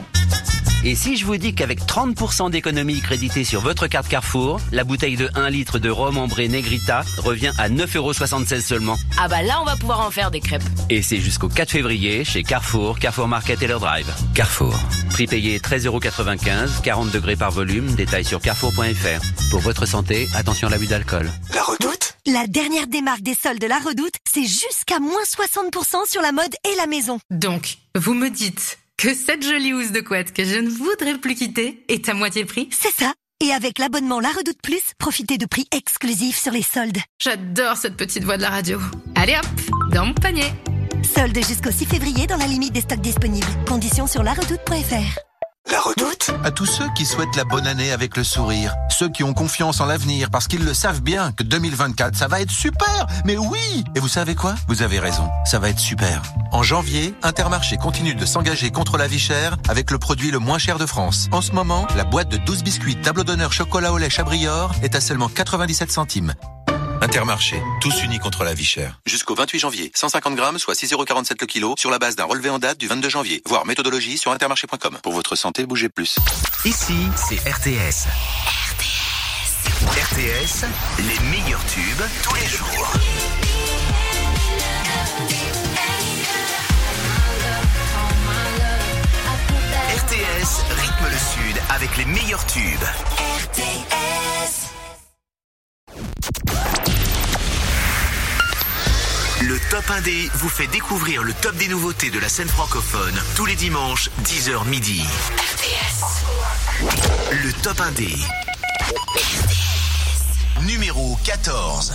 S30: Et si je vous dis qu'avec 30% d'économie créditée sur votre carte Carrefour, la bouteille de 1 litre de rhum ambré Negrita revient à 9,76€ seulement.
S31: Ah bah là, on va pouvoir en faire des crêpes.
S30: Et c'est jusqu'au 4 février chez Carrefour, Carrefour Market et leur drive. Carrefour. Prix payé 13,95€, 40 degrés par volume, détail sur carrefour.fr. Pour votre santé, attention à l'abus d'alcool.
S8: La redoute La dernière démarque des soldes de la redoute, c'est jusqu'à moins 60% sur la mode et la maison.
S32: Donc, vous me dites que cette jolie housse de couette que je ne voudrais plus quitter est à moitié prix
S8: C'est ça Et avec l'abonnement La Redoute Plus, profitez de prix exclusifs sur les soldes.
S32: J'adore cette petite voix de la radio. Allez hop, dans mon panier.
S8: Soldes jusqu'au 6 février dans la limite des stocks disponibles. Conditions sur laredoute.fr.
S19: La redoute? À tous ceux qui souhaitent la bonne année avec le sourire. Ceux qui ont confiance en l'avenir parce qu'ils le savent bien que 2024, ça va être super Mais oui Et vous savez quoi? Vous avez raison, ça va être super. En janvier, Intermarché continue de s'engager contre la vie chère avec le produit le moins cher de France. En ce moment, la boîte de 12 biscuits tableau d'honneur chocolat au lait Chabrior est à seulement 97 centimes. Intermarché, tous unis contre la vie chère. Jusqu'au 28 janvier, 150 grammes, soit 6,47€ le kilo, sur la base d'un relevé en date du 22 janvier. Voir méthodologie sur intermarché.com. Pour votre santé, bougez plus.
S3: Ici, c'est RTS. RTS. RTS, les meilleurs tubes tous les jours. RTS rythme le sud avec les meilleurs tubes. Le
S6: Top 1D vous fait découvrir le top des nouveautés de la scène francophone tous les dimanches, 10h midi. Le Top 1D. Numéro 14.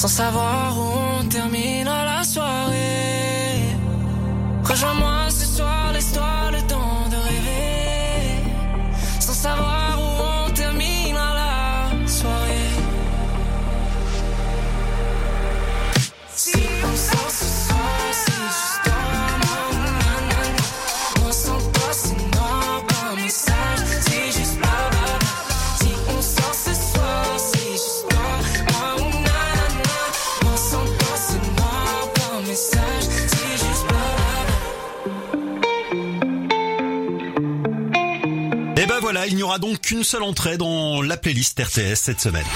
S33: sans savoir où
S2: il n'y aura donc qu'une seule entrée dans la playlist RTS cette semaine.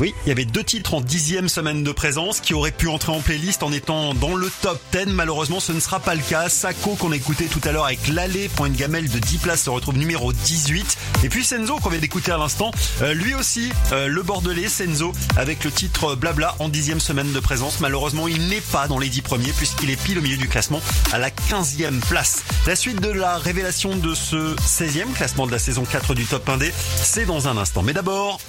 S2: Oui, il y avait deux titres en dixième semaine de présence qui auraient pu entrer en playlist en étant dans le top 10. Malheureusement, ce ne sera pas le cas. Sako, qu'on écoutait tout à l'heure avec l'allée, point de gamelle de 10 places, se retrouve numéro 18. Et puis Senzo, qu'on vient d'écouter à l'instant, euh, lui aussi, euh, le Bordelais, Senzo, avec le titre Blabla en dixième semaine de présence. Malheureusement, il n'est pas dans les dix premiers puisqu'il est pile au milieu du classement à la 15e place. La suite de la révélation de ce 16e classement de la saison 4 du top 1D, c'est dans un instant. Mais d'abord...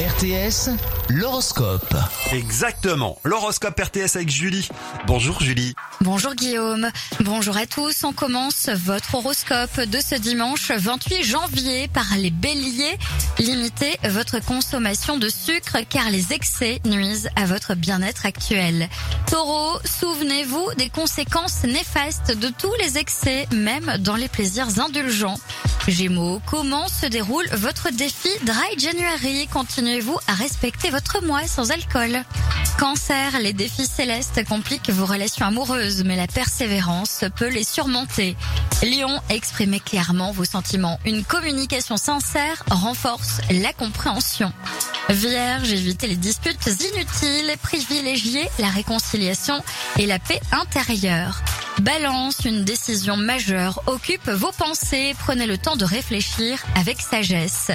S1: RTS, l'horoscope.
S2: Exactement, l'horoscope RTS avec Julie. Bonjour Julie.
S34: Bonjour Guillaume. Bonjour à tous. On commence votre horoscope de ce dimanche 28 janvier par les béliers. Limitez votre consommation de sucre car les excès nuisent à votre bien-être actuel. Taureau, souvenez-vous des conséquences néfastes de tous les excès, même dans les plaisirs indulgents. Gémeaux, comment se déroule votre défi Dry January Continuez-vous à respecter votre mois sans alcool Cancer, les défis célestes compliquent vos relations amoureuses, mais la persévérance peut les surmonter. Lion, exprimez clairement vos sentiments. Une communication sincère renforce la compréhension. Vierge, évitez les disputes inutiles, privilégiez la réconciliation et la paix intérieure. Balance, une décision majeure occupe vos pensées, prenez le temps de réfléchir avec sagesse.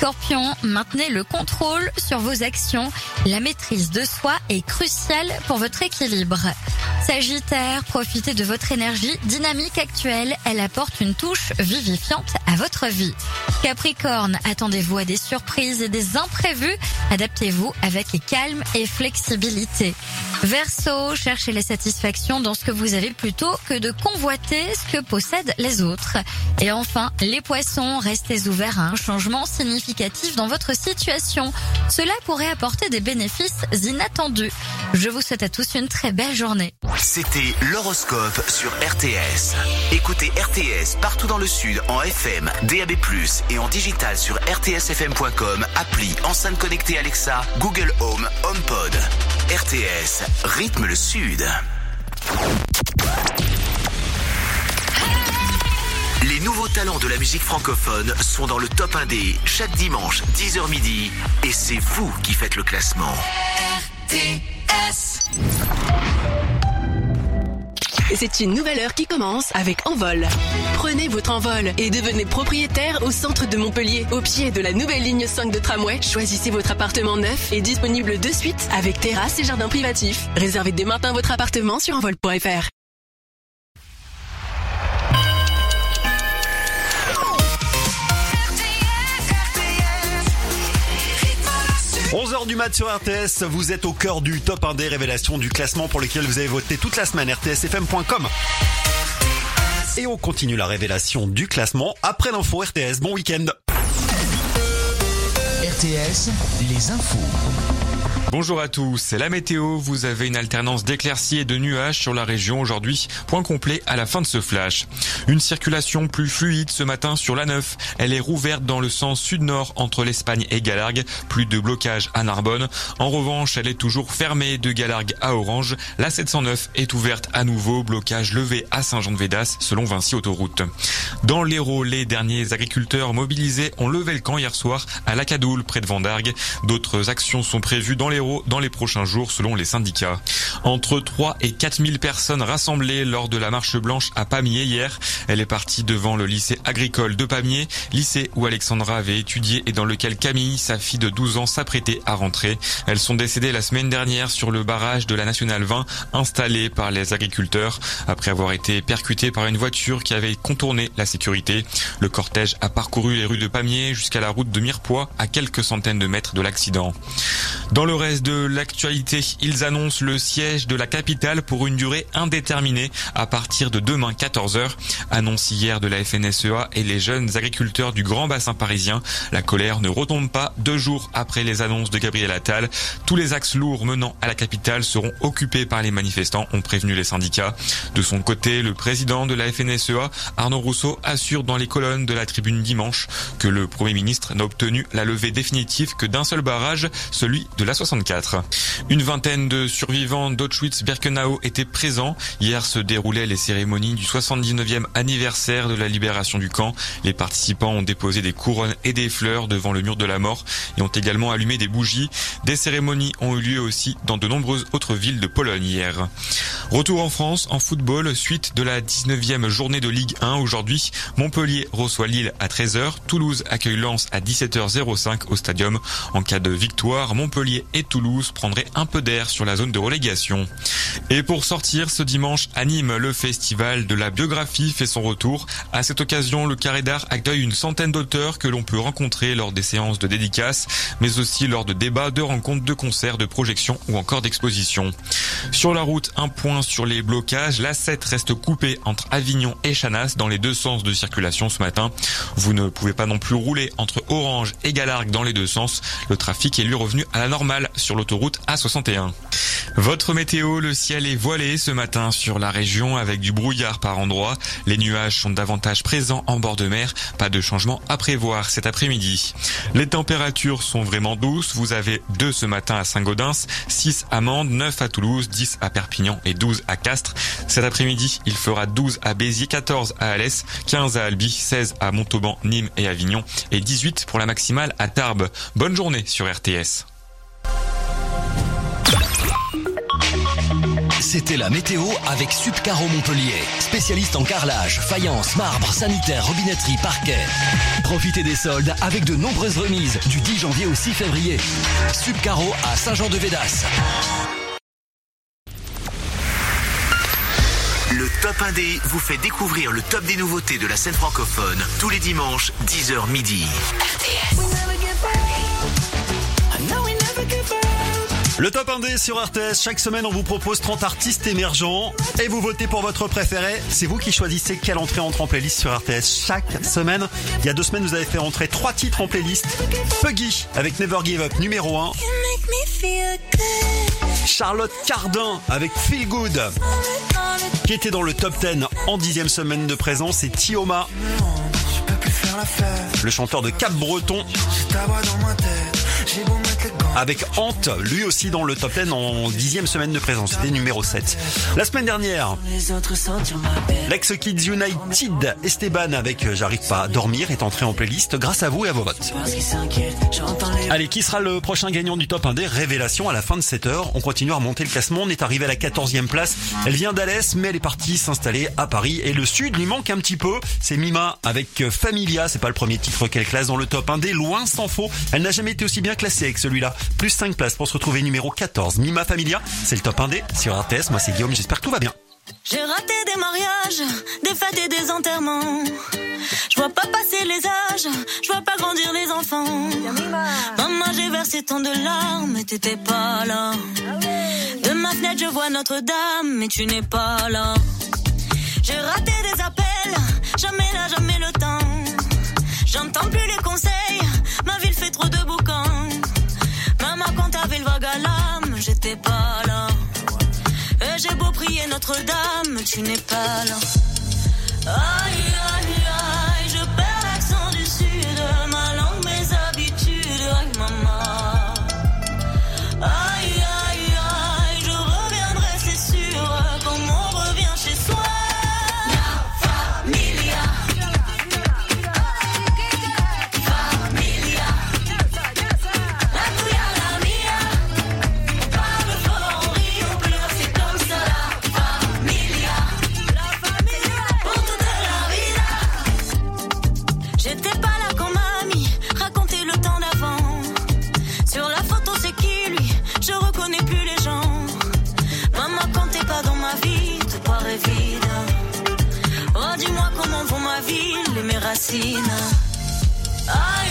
S34: Scorpion, maintenez le contrôle sur vos actions, la maîtrise de soi est cruciale pour votre équilibre. Sagittaire, profitez de votre énergie dynamique actuelle, elle apporte une touche vivifiante à votre vie. Capricorne, attendez-vous à des surprises et des imprévus, adaptez-vous avec calme et flexibilité. Verseau, cherchez les satisfactions dans ce que vous avez plutôt que de convoiter ce que possèdent les autres. Et enfin, les poissons, restez ouverts à un changement significatif dans votre situation. Cela pourrait apporter des bénéfices inattendus. Je vous souhaite à tous une très belle journée.
S3: C'était l'horoscope sur RTS. Écoutez RTS partout dans le Sud en FM, DAB+, et en digital sur rtsfm.com, appli, enceinte connectée Alexa, Google Home, HomePod. RTS, rythme le Sud. Les nouveaux talents de la musique francophone sont dans le top 1D chaque dimanche 10h midi et c'est vous qui faites le classement.
S35: RTS. C'est une nouvelle heure qui commence avec Envol. Prenez votre envol et devenez propriétaire au centre de Montpellier, au pied de la nouvelle ligne 5 de tramway. Choisissez votre appartement neuf et disponible de suite avec terrasse et jardin privatif. Réservez dès maintenant votre appartement sur envol.fr.
S2: 11h du mat sur RTS, vous êtes au cœur du top 1 des révélations du classement pour lequel vous avez voté toute la semaine, rtsfm.com. Et on continue la révélation du classement après l'info RTS. Bon week-end.
S1: RTS, les infos.
S4: Bonjour à tous, c'est la météo. Vous avez une alternance d'éclaircies et de nuages sur la région aujourd'hui. Point complet à la fin de ce flash. Une circulation plus fluide ce matin sur la 9. Elle est rouverte dans le sens sud-nord entre l'Espagne et Galargue. Plus de blocage à Narbonne. En revanche, elle est toujours fermée de Galargue à Orange. La 709 est ouverte à nouveau. Blocage levé à Saint-Jean-de-Védas selon Vinci Autoroute. Dans l'Hérault, les derniers agriculteurs mobilisés ont levé le camp hier soir à la Cadoule près de Vendargue. D'autres actions sont prévues dans les dans les prochains jours selon les syndicats. Entre 3 et 4 000 personnes rassemblées lors de la marche blanche à Pamiers hier. Elle est partie devant le lycée agricole de Pamiers, lycée où Alexandra avait étudié et dans lequel Camille, sa fille de 12 ans, s'apprêtait à rentrer. Elles sont décédées la semaine dernière sur le barrage de la Nationale 20 installé par les agriculteurs après avoir été percuté par une voiture qui avait contourné la sécurité. Le cortège a parcouru les rues de Pamiers jusqu'à la route de Mirepoix à quelques centaines de mètres de l'accident. Dans le reste de l'actualité, ils annoncent le siège de la capitale pour une durée indéterminée à partir de demain 14h. Annonce hier de la FNSEA et les jeunes agriculteurs du Grand Bassin parisien. La colère ne retombe pas deux jours après les annonces de Gabriel Attal. Tous les axes lourds menant à la capitale seront occupés par les manifestants, ont prévenu les syndicats. De son côté, le président de la FNSEA, Arnaud Rousseau, assure dans les colonnes de la tribune dimanche que le Premier ministre n'a obtenu la levée définitive que d'un seul barrage, celui de la 60 64. Une vingtaine de survivants d'Auschwitz-Birkenau étaient présents. Hier se déroulaient les cérémonies du 79e anniversaire de la libération du camp. Les participants ont déposé des couronnes et des fleurs devant le mur de la mort et ont également allumé des bougies. Des cérémonies ont eu lieu aussi dans de nombreuses autres villes de Pologne hier. Retour en France en football, suite de la 19e journée de Ligue 1 aujourd'hui. Montpellier reçoit Lille à 13h, Toulouse accueille Lens à 17h05 au stadium. En cas de victoire, Montpellier et Toulouse prendraient un peu d'air sur la zone de relégation. Et pour sortir ce dimanche à Nîmes, le festival de la biographie fait son retour. À cette occasion, le Carré d'Art accueille une centaine d'auteurs que l'on peut rencontrer lors des séances de dédicaces, mais aussi lors de débats, de rencontres, de concerts, de projections ou encore d'expositions. Sur la route, un point sur les blocages. La 7 reste coupée entre Avignon et Chanas dans les deux sens de circulation ce matin. Vous ne pouvez pas non plus rouler entre Orange et Galargue dans les deux sens. Le trafic est lui revenu à la normale sur l'autoroute A61. Votre météo, le ciel est voilé ce matin sur la région avec du brouillard par endroits. Les nuages sont davantage présents en bord de mer. Pas de changement à prévoir cet après-midi. Les températures sont vraiment douces. Vous avez 2 ce matin à Saint-Gaudens, 6 à Mende, 9 à Toulouse, 10 à Perpignan et 12 à Castres. Cet après-midi, il fera 12 à Béziers, 14 à Alès, 15 à Albi, 16 à Montauban, Nîmes et Avignon et 18 pour la maximale à Tarbes. Bonne journée sur RTS.
S36: C'était la météo avec Subcaro Montpellier, spécialiste en carrelage, faïence, marbre, sanitaire, robinetterie, parquet. Profitez des soldes avec de nombreuses remises du 10 janvier au 6 février. Subcaro à Saint-Jean-de-Védas.
S3: Le Top 1D vous fait découvrir le top des nouveautés de la scène francophone tous les dimanches 10h midi.
S2: Le top 1D sur RTS, chaque semaine on vous propose 30 artistes émergents et vous votez pour votre préféré. C'est vous qui choisissez quelle entrée entre en playlist sur RTS chaque semaine. Il y a deux semaines vous avez fait entrer trois titres en playlist. Puggy avec Never Give Up numéro 1. Charlotte Cardin avec Feel Good qui était dans le top 10 en dixième semaine de présence et Tioma le chanteur de Cap Breton avec Hante, lui aussi dans le top 10 en dixième semaine de présence, c'était numéro 7. La semaine dernière, l'ex Kids United Esteban avec euh, J'arrive pas à dormir est entré en playlist grâce à vous et à vos votes. Allez, qui sera le prochain gagnant du top 1 des révélations à la fin de cette heure? On continue à remonter le classement, on est arrivé à la 14e place. Elle vient d'Alès, mais elle est partie s'installer à Paris et le sud lui manque un petit peu. C'est Mima avec euh, Familia, c'est pas le premier titre qu'elle classe dans le top 1 des, loin s'en faut. Elle n'a jamais été aussi bien classée avec celui-là. Plus 5 places pour se retrouver numéro 14. Mima Familia, c'est le top 1 des sur RTS. Moi c'est Guillaume, j'espère que tout va bien.
S37: J'ai raté des mariages, des fêtes et des enterrements. Je vois pas passer les âges, je vois pas grandir les enfants. Maman, j'ai versé tant de larmes, mais t'étais pas là. De ma fenêtre, je vois Notre-Dame, mais tu n'es pas là. J'ai raté des appels, jamais là, jamais le temps. J'entends plus les conseils, ma ville fait trop de boucans. J'étais pas là. Et j'ai beau prier Notre-Dame, tu n'es pas là. Aïe, aïe, aïe, ville et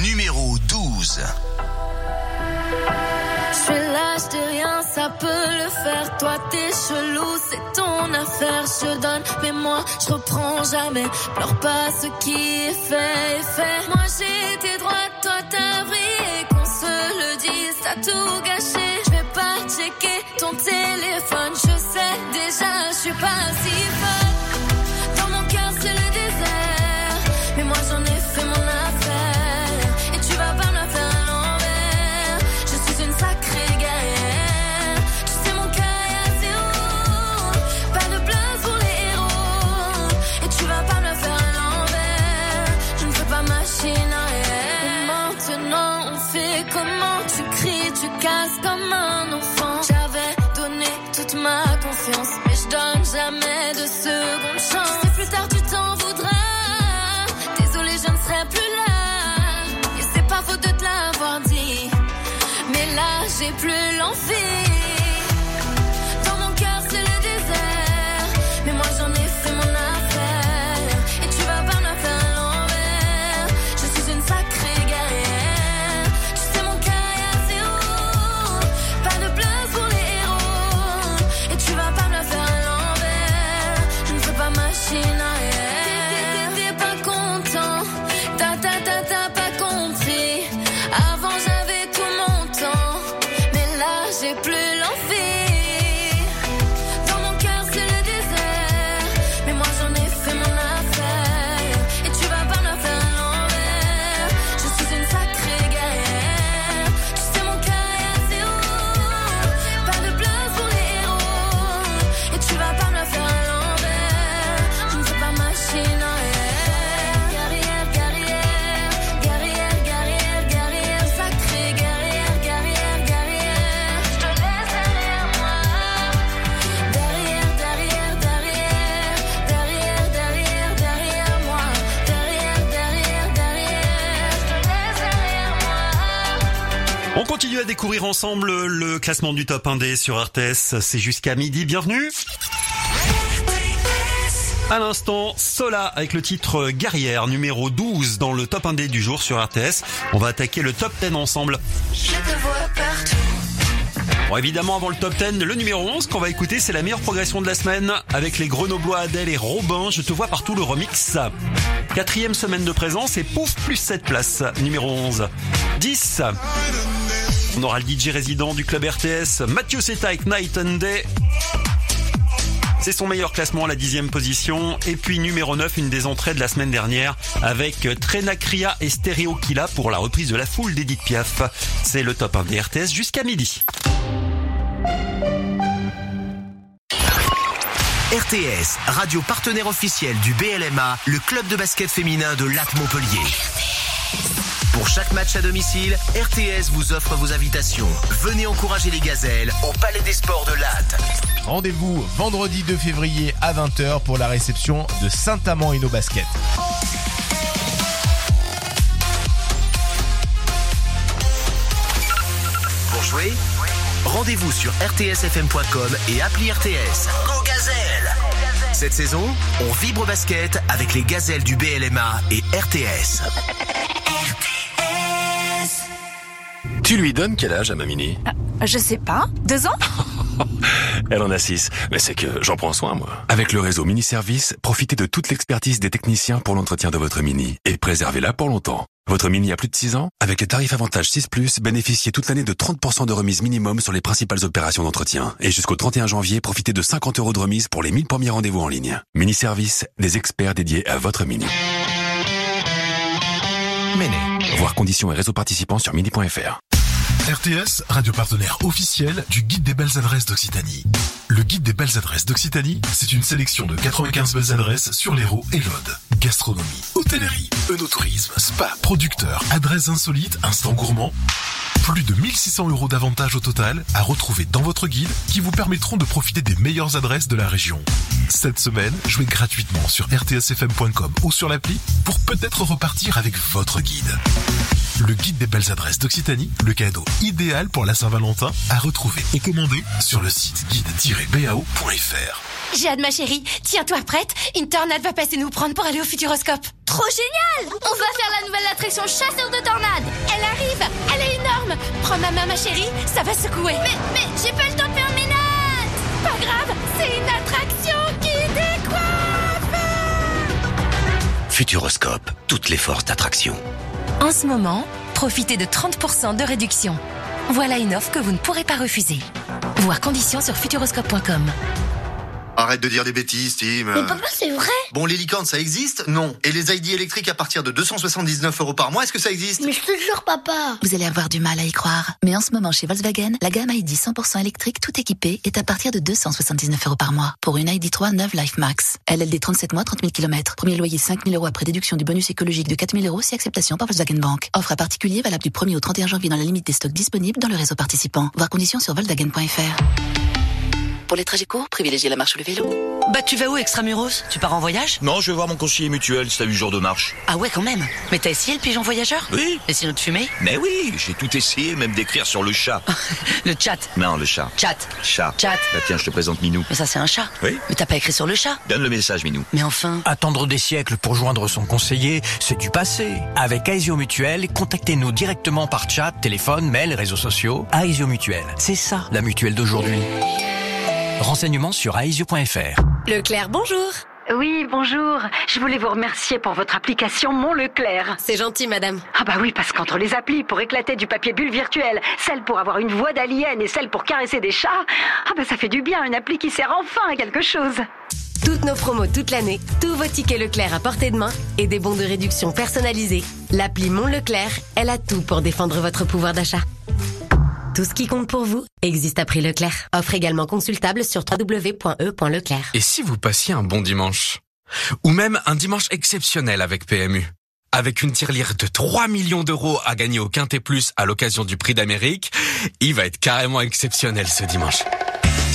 S3: Numéro 12.
S5: Je suis lâche de rien, ça peut le faire. Toi, t'es chelou, c'est ton affaire. Je donne, mais moi, je reprends jamais. Pleure pas ce qui est fait, est fait. Moi, j'étais droite, toi, t'as brillé. Qu'on se le dise, t'as tout gâché. Je vais pas checker ton téléphone, je sais déjà, je suis pas si folle.
S2: Découvrir ensemble le classement du top 1D sur RTS. C'est jusqu'à midi. Bienvenue. À l'instant, Sola avec le titre Guerrière numéro 12 dans le top 1D du jour sur RTS. On va attaquer le top 10 ensemble. Bon, évidemment, avant le top 10, le numéro 11 qu'on va écouter, c'est la meilleure progression de la semaine avec les Grenoblois Adèle et Robin. Je te vois partout le remix. Quatrième semaine de présence et pouf, plus 7 places. Numéro 11. 10. On aura le DJ résident du club RTS, Mathieu Seta avec Night and Day. C'est son meilleur classement à la dixième position. Et puis numéro 9, une des entrées de la semaine dernière avec Trenacria et Stereo Killa pour la reprise de la foule d'Edith Piaf. C'est le top 1 des RTS jusqu'à midi.
S3: RTS, radio partenaire officiel du BLMA, le club de basket féminin de Lac Montpellier. Pour chaque match à domicile, RTS vous offre vos invitations. Venez encourager les gazelles au Palais des Sports de Latte.
S38: Rendez-vous vendredi 2 février à 20h pour la réception de Saint-Amand et nos baskets.
S3: Pour jouer, rendez-vous sur rtsfm.com et appli RTS. Go Gazelle Cette saison, on vibre basket avec les gazelles du BLMA et RTS.
S11: Tu lui donnes quel âge à ma mini
S13: Je sais pas. Deux ans
S11: Elle en a six, mais c'est que j'en prends soin, moi. Avec le réseau Mini Service, profitez de toute l'expertise des techniciens pour l'entretien de votre Mini et préservez-la pour longtemps. Votre Mini a plus de 6 ans Avec les tarifs avantage 6+, bénéficiez toute l'année de 30% de remise minimum sur les principales opérations d'entretien. Et jusqu'au 31 janvier, profitez de 50 euros de remise pour les 1000 premiers rendez-vous en ligne. Mini Service, des experts dédiés à votre Mini. Méné. Voir conditions et réseaux participants sur mini.fr. RTS, radio partenaire officiel du Guide des belles adresses d'Occitanie. Le Guide des belles adresses d'Occitanie, c'est une sélection de 95 belles adresses sur l'Hérault et l'Aude. Gastronomie, hôtellerie, œnotourisme, spa, producteurs, adresses insolites, instants gourmands. Plus de 1600 euros d'avantages au total à retrouver dans votre guide qui vous permettront de profiter des meilleures adresses de la région. Cette semaine, jouez gratuitement sur rtsfm.com ou sur l'appli pour peut-être repartir avec votre guide. Le guide des belles adresses d'Occitanie, le cadeau idéal pour la Saint-Valentin à retrouver et commander sur le site guide-bao.fr.
S16: J'ai hâte ma chérie, tiens-toi prête, une tornade va passer nous prendre pour aller au Futuroscope.
S39: Trop génial On va faire la nouvelle attraction chasseur de tornades
S16: Elle arrive, elle est énorme. Prends ma main ma chérie, ça va secouer.
S39: Mais, mais, j'ai pas le temps de faire mes notes
S16: Pas grave, c'est une attraction qui décoiffe
S3: Futuroscope, toutes les forces d'attraction.
S16: En ce moment, profitez de 30% de réduction. Voilà une offre que vous ne pourrez pas refuser. Voir conditions sur futuroscope.com.
S40: Arrête de dire des bêtises, Tim.
S39: Mais papa, c'est vrai
S40: Bon, les licornes, ça existe? Non. Et les ID électriques à partir de 279 euros par mois, est-ce que ça existe?
S39: Mais je te jure, papa
S41: Vous allez avoir du mal à y croire. Mais en ce moment, chez Volkswagen, la gamme ID 100% électrique tout équipée est à partir de 279 euros par mois pour une ID3 9 Life Max. LLD 37 mois, 30 000 km. Premier loyer 5 000 euros après déduction du bonus écologique de 4 000 euros si acceptation par Volkswagen Bank. Offre à particulier valable du 1er au 31 janvier dans la limite des stocks disponibles dans le réseau participant. Voir conditions sur volkswagen.fr. Pour les trajets courts, privilégiez la marche ou le vélo.
S27: Bah tu vas où Extramuros? Tu pars en voyage?
S40: Non, je vais voir mon conseiller mutuel si t'as 8 jours de marche.
S27: Ah ouais quand même Mais t'as essayé le pigeon voyageur?
S40: Oui.
S27: Et sinon de fumer?
S40: Mais oui, j'ai tout essayé, même d'écrire sur le chat.
S27: Le chat
S40: Non, le chat.
S27: Chat
S40: Chat.
S27: Chat
S40: Bah tiens, je te présente Minou.
S27: Mais ça c'est un chat
S40: Oui
S27: Mais t'as pas écrit sur le chat?
S40: Donne le message, Minou.
S27: Mais enfin
S1: Attendre des siècles pour joindre son conseiller, c'est du passé. Avec Aesio Mutuel, contactez-nous directement par chat, téléphone, mail, réseaux sociaux. Aesio Mutuel, c'est ça la mutuelle d'aujourd'hui. Renseignements sur aesio.fr.
S16: Leclerc, bonjour.
S42: Oui, bonjour. Je voulais vous remercier pour votre application Mon Leclerc.
S16: C'est gentil, madame.
S42: Ah bah oui, parce qu'entre les applis pour éclater du papier bulle virtuel, celle pour avoir une voix d'alien et celle pour caresser des chats, ah bah ça fait du bien, une appli qui sert enfin à quelque chose.
S16: Toutes nos promos toute l'année, tous vos tickets Leclerc à portée de main et des bons de réduction personnalisés. L'appli Mon Leclerc, elle a tout pour défendre votre pouvoir d'achat. Tout ce qui compte pour vous existe à prix Leclerc. Offre également consultable sur www.e.leclerc.
S43: Et si vous passiez un bon dimanche? Ou même un dimanche exceptionnel avec PMU avec une tirelire de 3 millions d'euros à gagner au Quintet Plus à l'occasion du prix d'Amérique, il va être carrément exceptionnel ce dimanche.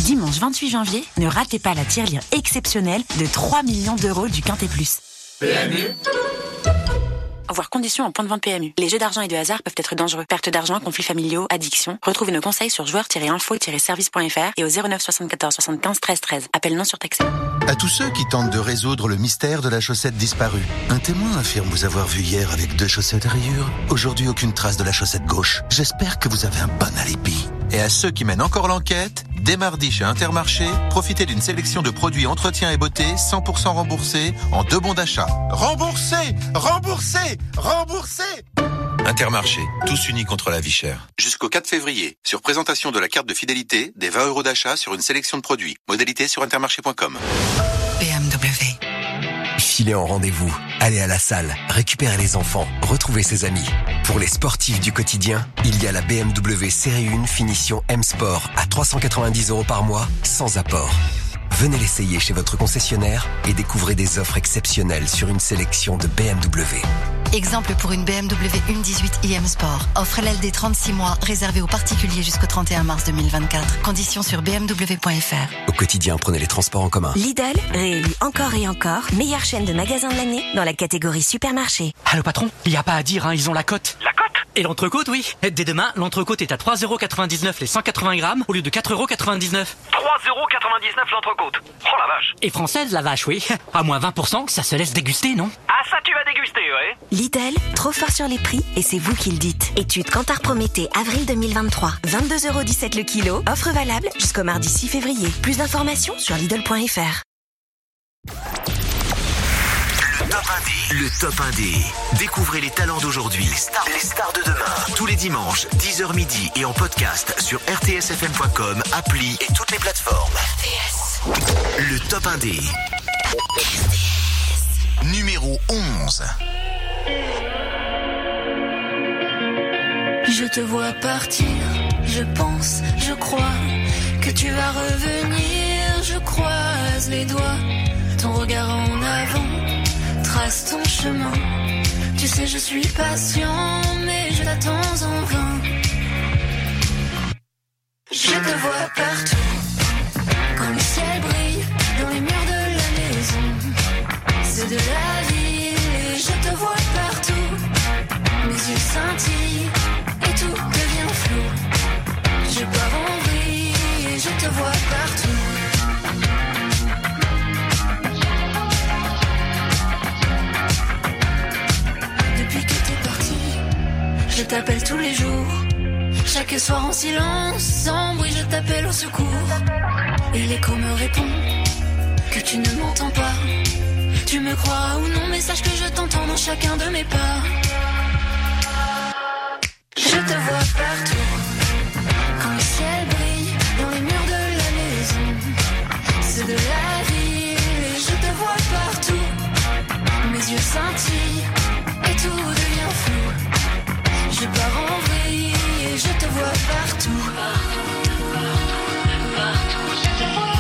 S8: Dimanche 28 janvier, ne ratez pas la tirelire exceptionnelle de 3 millions d'euros du Quintet Plus.
S44: PMU
S45: Voir conditions en point de vente PMU. Les jeux d'argent et de hasard peuvent être dangereux. Perte d'argent, conflits familiaux, addiction. Retrouvez nos conseils sur joueurs-info-service.fr et au 09 74 75 13 13. Appel non surtaxé.
S19: À tous ceux qui tentent de résoudre le mystère de la chaussette disparue. Un témoin affirme vous avoir vu hier avec deux chaussettes à rayures. Aujourd'hui, aucune trace de la chaussette gauche. J'espère que vous avez un bon alibi. Et à ceux qui mènent encore l'enquête, dès mardi chez Intermarché, profitez d'une sélection de produits entretien et beauté 100% remboursés en deux bons d'achat. Remboursés Remboursés Remboursés Intermarché, tous unis contre la vie chère. Jusqu'au 4 février, sur présentation de la carte de fidélité, des 20 euros d'achat sur une sélection de produits. Modalité sur intermarché.com.
S20: BMW. Filez en rendez-vous, allez à la salle, récupérez les enfants, retrouvez ses amis. Pour les sportifs du quotidien, il y a la BMW Série 1 finition M Sport à 390 euros par mois, sans apport. Venez l'essayer chez votre concessionnaire et découvrez des offres exceptionnelles sur une sélection de BMW.
S46: Exemple pour une BMW 1.18 iM Sport. Offre LLD 36 mois, réservée aux particuliers jusqu'au 31 mars 2024. Conditions sur bmw.fr.
S20: Au quotidien, prenez les transports en commun.
S22: Lidl, réélu encore et encore, meilleure chaîne de magasins de l'année dans la catégorie supermarché.
S23: Allô patron, il n'y a pas à dire, hein, ils ont la cote.
S24: La cote?
S23: Et l'entrecôte, oui. Dès demain, l'entrecôte est à 3,99€ les 180 grammes au lieu de 4,99€.
S24: 3,99€ l'entrecôte. Oh la vache.
S23: Et française, la vache, oui. À moins 20%, ça se laisse déguster, non?
S24: Ah ça tu vas déguster, ouais.
S22: Lidl, trop fort sur les prix et c'est vous qui le dites. Étude Cantar Prométhée, avril 2023. 22,17€ le kilo. Offre valable jusqu'au mardi 6 février. Plus d'informations sur Lidl.fr.
S3: Le top 1D. Le top 1D. Découvrez les talents d'aujourd'hui. Les stars, les stars de demain. Tous les dimanches, 10h midi et en podcast sur rtsfm.com, appli et toutes les plateformes. Le top 1D. Numéro 11.
S5: Je te vois partir, je pense, je crois que tu vas revenir, je croise les doigts, ton regard en avant trace ton chemin. Tu sais, je suis patient, mais je t'attends en vain. Je te vois partout, quand le ciel brille dans les murs de la maison. C'est de la ville et je te vois partout. Mes yeux scintillent et tout devient flou. Je pars en vrille et je te vois partout. Depuis que t'es parti, je t'appelle tous les jours. Chaque soir en silence, sans bruit, je t'appelle au secours. Et l'écho me répond que tu ne m'entends pas. Tu me crois ou non, mais sache que je t'entends dans chacun de mes pas. Je te vois partout. Quand le ciel brille dans les murs de la maison, c'est de la ville et je te vois partout. Mes yeux scintillent et tout devient flou. Je pars en je te vois partout. Partout, je te vois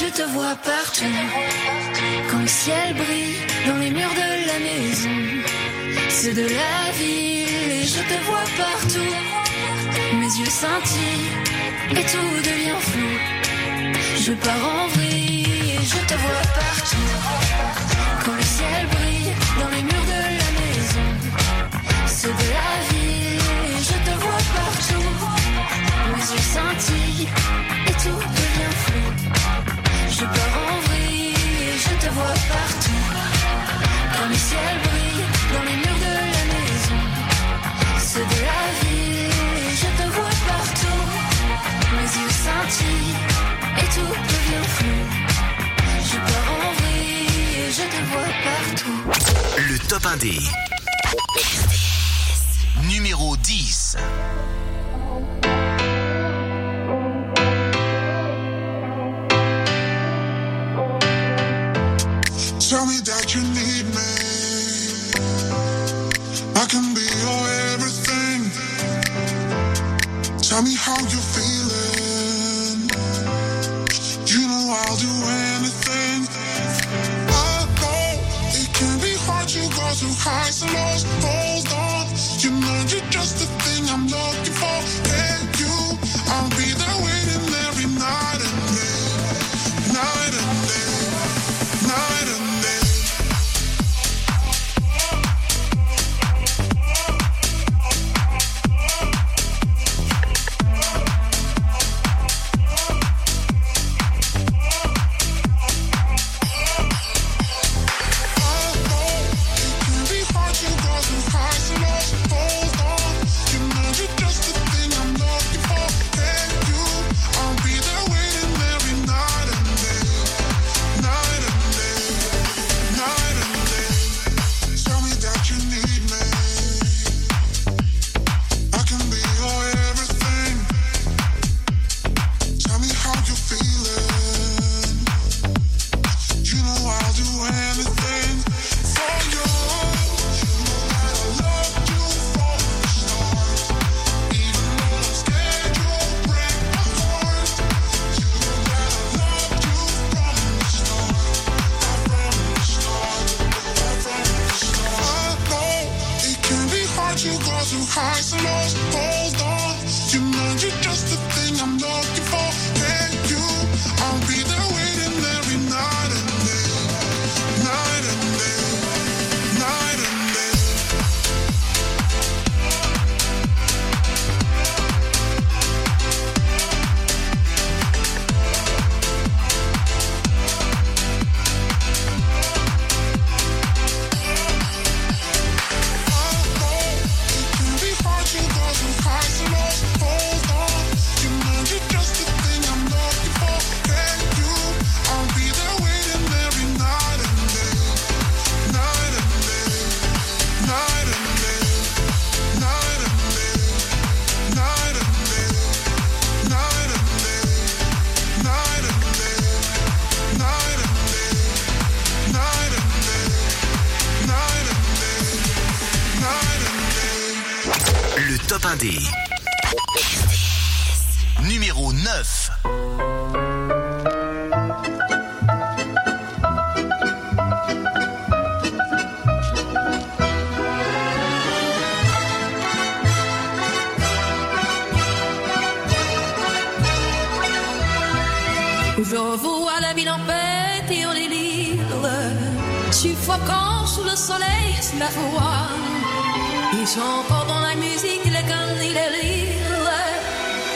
S5: Je te vois partout. Quand le ciel brille dans les murs de la maison, c'est de la ville et je te vois partout. Mes yeux scintillent et tout devient flou. Je pars en vrille et je te vois partout. Quand le ciel brille dans les murs de la maison, c'est de la ville et je te vois partout. Mes yeux scintillent et tout devient flou. Je pars en vrille et je te vois partout. Quand le ciel brille partout.
S3: Le top 1D. Numéro 10.
S47: Tell me that you need me. I can be your everything. Tell me how feeling.
S5: Je vois la ville en fête et en délire, suffocant sous le soleil, c'est la foi. Ils sont encore dans la musique, les cannes et les rires.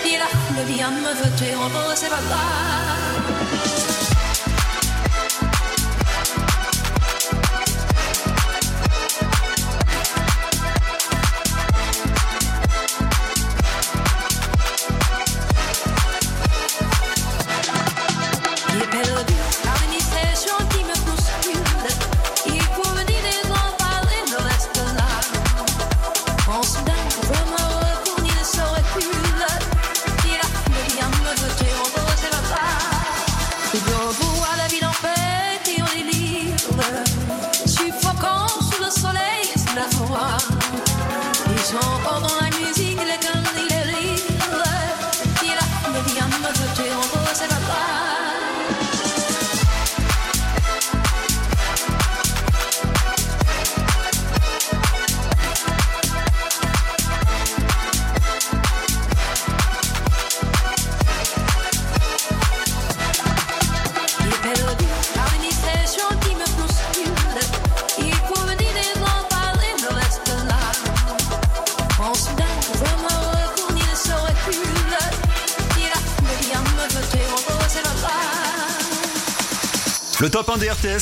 S5: Et là, le bien me veut te rendre, c'est pas grave.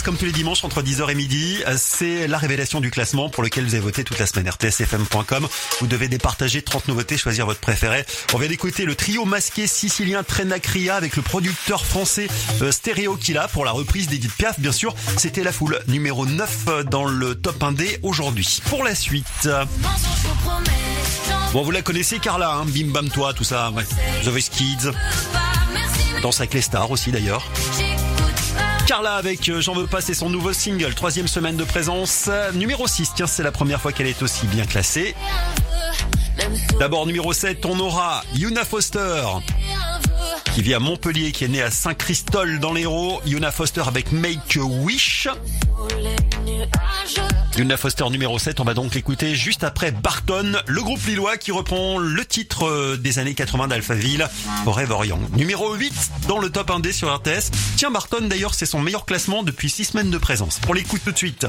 S2: Comme tous les dimanches entre 10h et midi, euh, c'est la révélation du classement pour lequel vous avez voté toute la semaine. rtsfm.com. Vous devez départager 30 nouveautés, choisir votre préféré. On vient d'écouter le trio masqué sicilien Trenacria avec le producteur français euh, Killa pour la reprise d'Edith Piaf. Bien sûr, c'était la foule numéro 9 euh, dans le top 1 d aujourd'hui. Pour la suite. Bon, vous la connaissez, Carla, hein Bim Bam Toi, tout ça. The Voice Kids. Danse avec les stars aussi, d'ailleurs. Carla avec euh, J'en veux pas, c'est son nouveau single, troisième semaine de présence, numéro 6, tiens c'est la première fois qu'elle est aussi bien classée. D'abord numéro 7, on aura Yuna Foster, qui vit à Montpellier, qui est née à Saint-Christol dans l'Hérault. Yuna Foster avec Make a Wish. Yuna Foster numéro 7, on va donc l'écouter juste après Barton, le groupe lillois qui reprend le titre euh, des années 80 d'Alphaville, Forever Young. Numéro 8 dans le top 1D sur RTS. Tiens Barton d'ailleurs c'est son meilleur classement depuis 6 semaines de présence. On l'écoute tout de suite.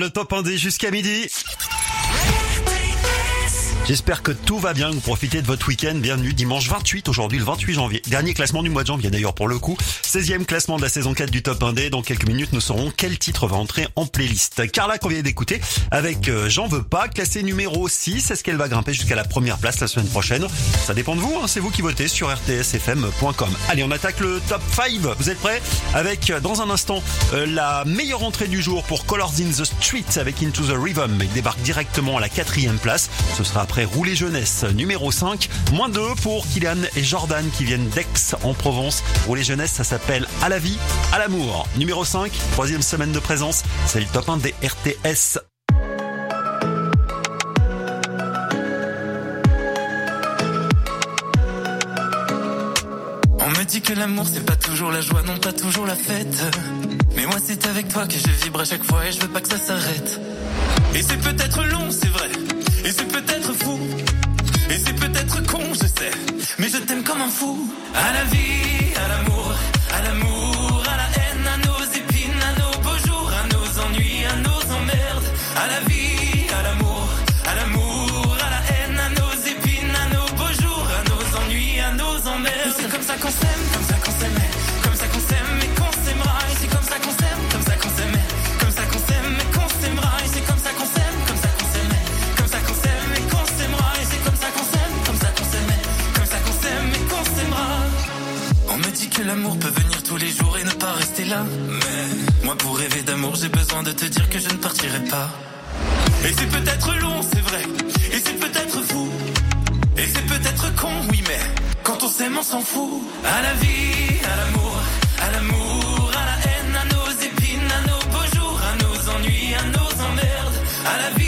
S2: Le top 1D jusqu'à midi. J'espère que tout va bien, vous profitez de votre week-end. Bienvenue dimanche 28, aujourd'hui le 28 janvier. Dernier classement du mois de janvier d'ailleurs pour le coup. 16e classement de la saison 4 du top 1D. Dans quelques minutes, nous saurons quel titre va entrer en playlist. Carla qu'on vient d'écouter avec euh, J'en veux pas, classé numéro 6. Est-ce qu'elle va grimper jusqu'à la première place la semaine prochaine? Ça dépend de vous, hein. c'est vous qui votez sur rtsfm.com. Allez, on attaque le top 5. Vous êtes prêts? Avec, euh, dans un instant, euh, la meilleure entrée du jour pour Colors in the Street avec Into the Rhythm. Il débarque directement à la quatrième place. Ce sera après Rouler Jeunesse numéro 5. Moins 2 pour Kylian et Jordan qui viennent d'Aix en Provence. Rouler Jeunesse, ça s'appelle À la vie, à l'amour. Numéro 5, troisième semaine de présence. C'est le top 1 des RTS.
S7: On me dit que l'amour c'est pas toujours la joie, non pas toujours la fête. Mais moi c'est avec toi que je vibre à chaque fois et je veux pas que ça s'arrête. Et c'est peut-être long, c'est vrai. Et c'est peut-être fou. Et c'est peut-être con, je sais. Mais je t'aime comme un fou. À la vie, à l'amour, l'amour, à la haine, à nos épines, à nos beaux jours, à nos ennuis, à nos emmerdes. À la vie, à l'amour, à l'amour, à la haine, à nos épines, à nos beaux jours, à nos ennuis, à nos emmerdes. C'est comme ça qu'on s'aime, comme ça qu'on s'aimait, comme ça qu'on s'aime et qu'on s'aimera. Et c'est comme ça qu'on s'aime, comme ça qu'on s'aimait, comme ça qu'on s'aime et qu'on s'aimera. Et c'est comme ça qu'on s'aime, comme ça qu'on s'aimait, comme ça qu'on s'aime et qu'on s'aimera. Et c'est comme ça qu'on s'aime, comme ça qu'on s'aimait, comme ça qu'on s'aime et qu'on s'aimera. On me dit que l'amour peut venir tous les jours et ne pas rester là. Mais moi, pour rêver d'amour, j'ai besoin de te dire que je ne partirai pas. Et c'est peut-être long, c'est vrai. Et c'est peut-être fou. Et c'est peut-être con, oui, mais quand on s'aime, on s'en fout. À la vie, à l'amour, à l'amour, à la haine, à nos épines, à nos beaux jours, à nos ennuis, à nos emmerdes. À la vie,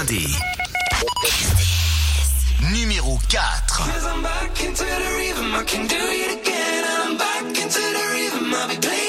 S3: 1D. Numéro 4.
S7: Cause I'm back into the rhythm, I can do it again. I'm back into the rhythm, I'll be playing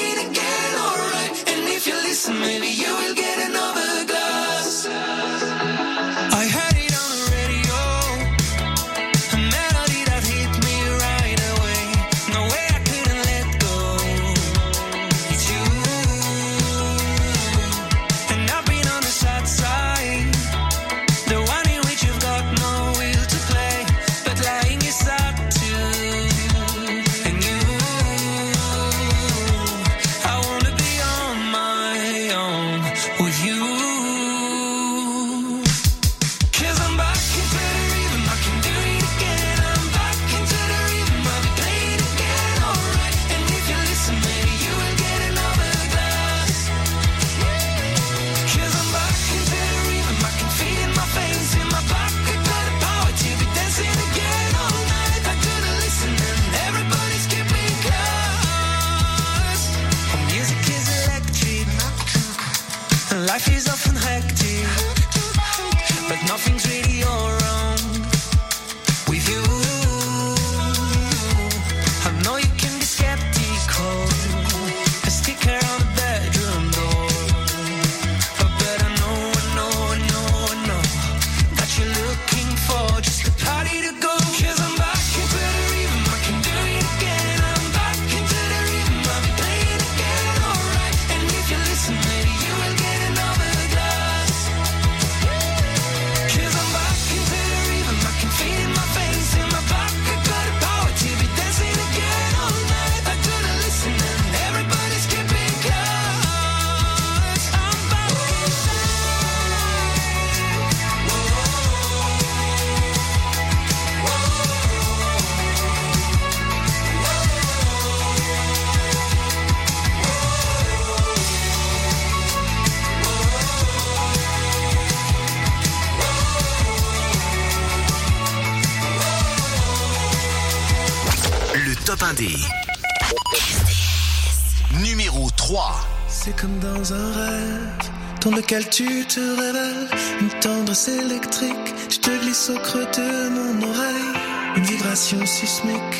S48: tu te révèles? Une tendresse électrique, je te glisse au creux de mon oreille. Une vibration sismique,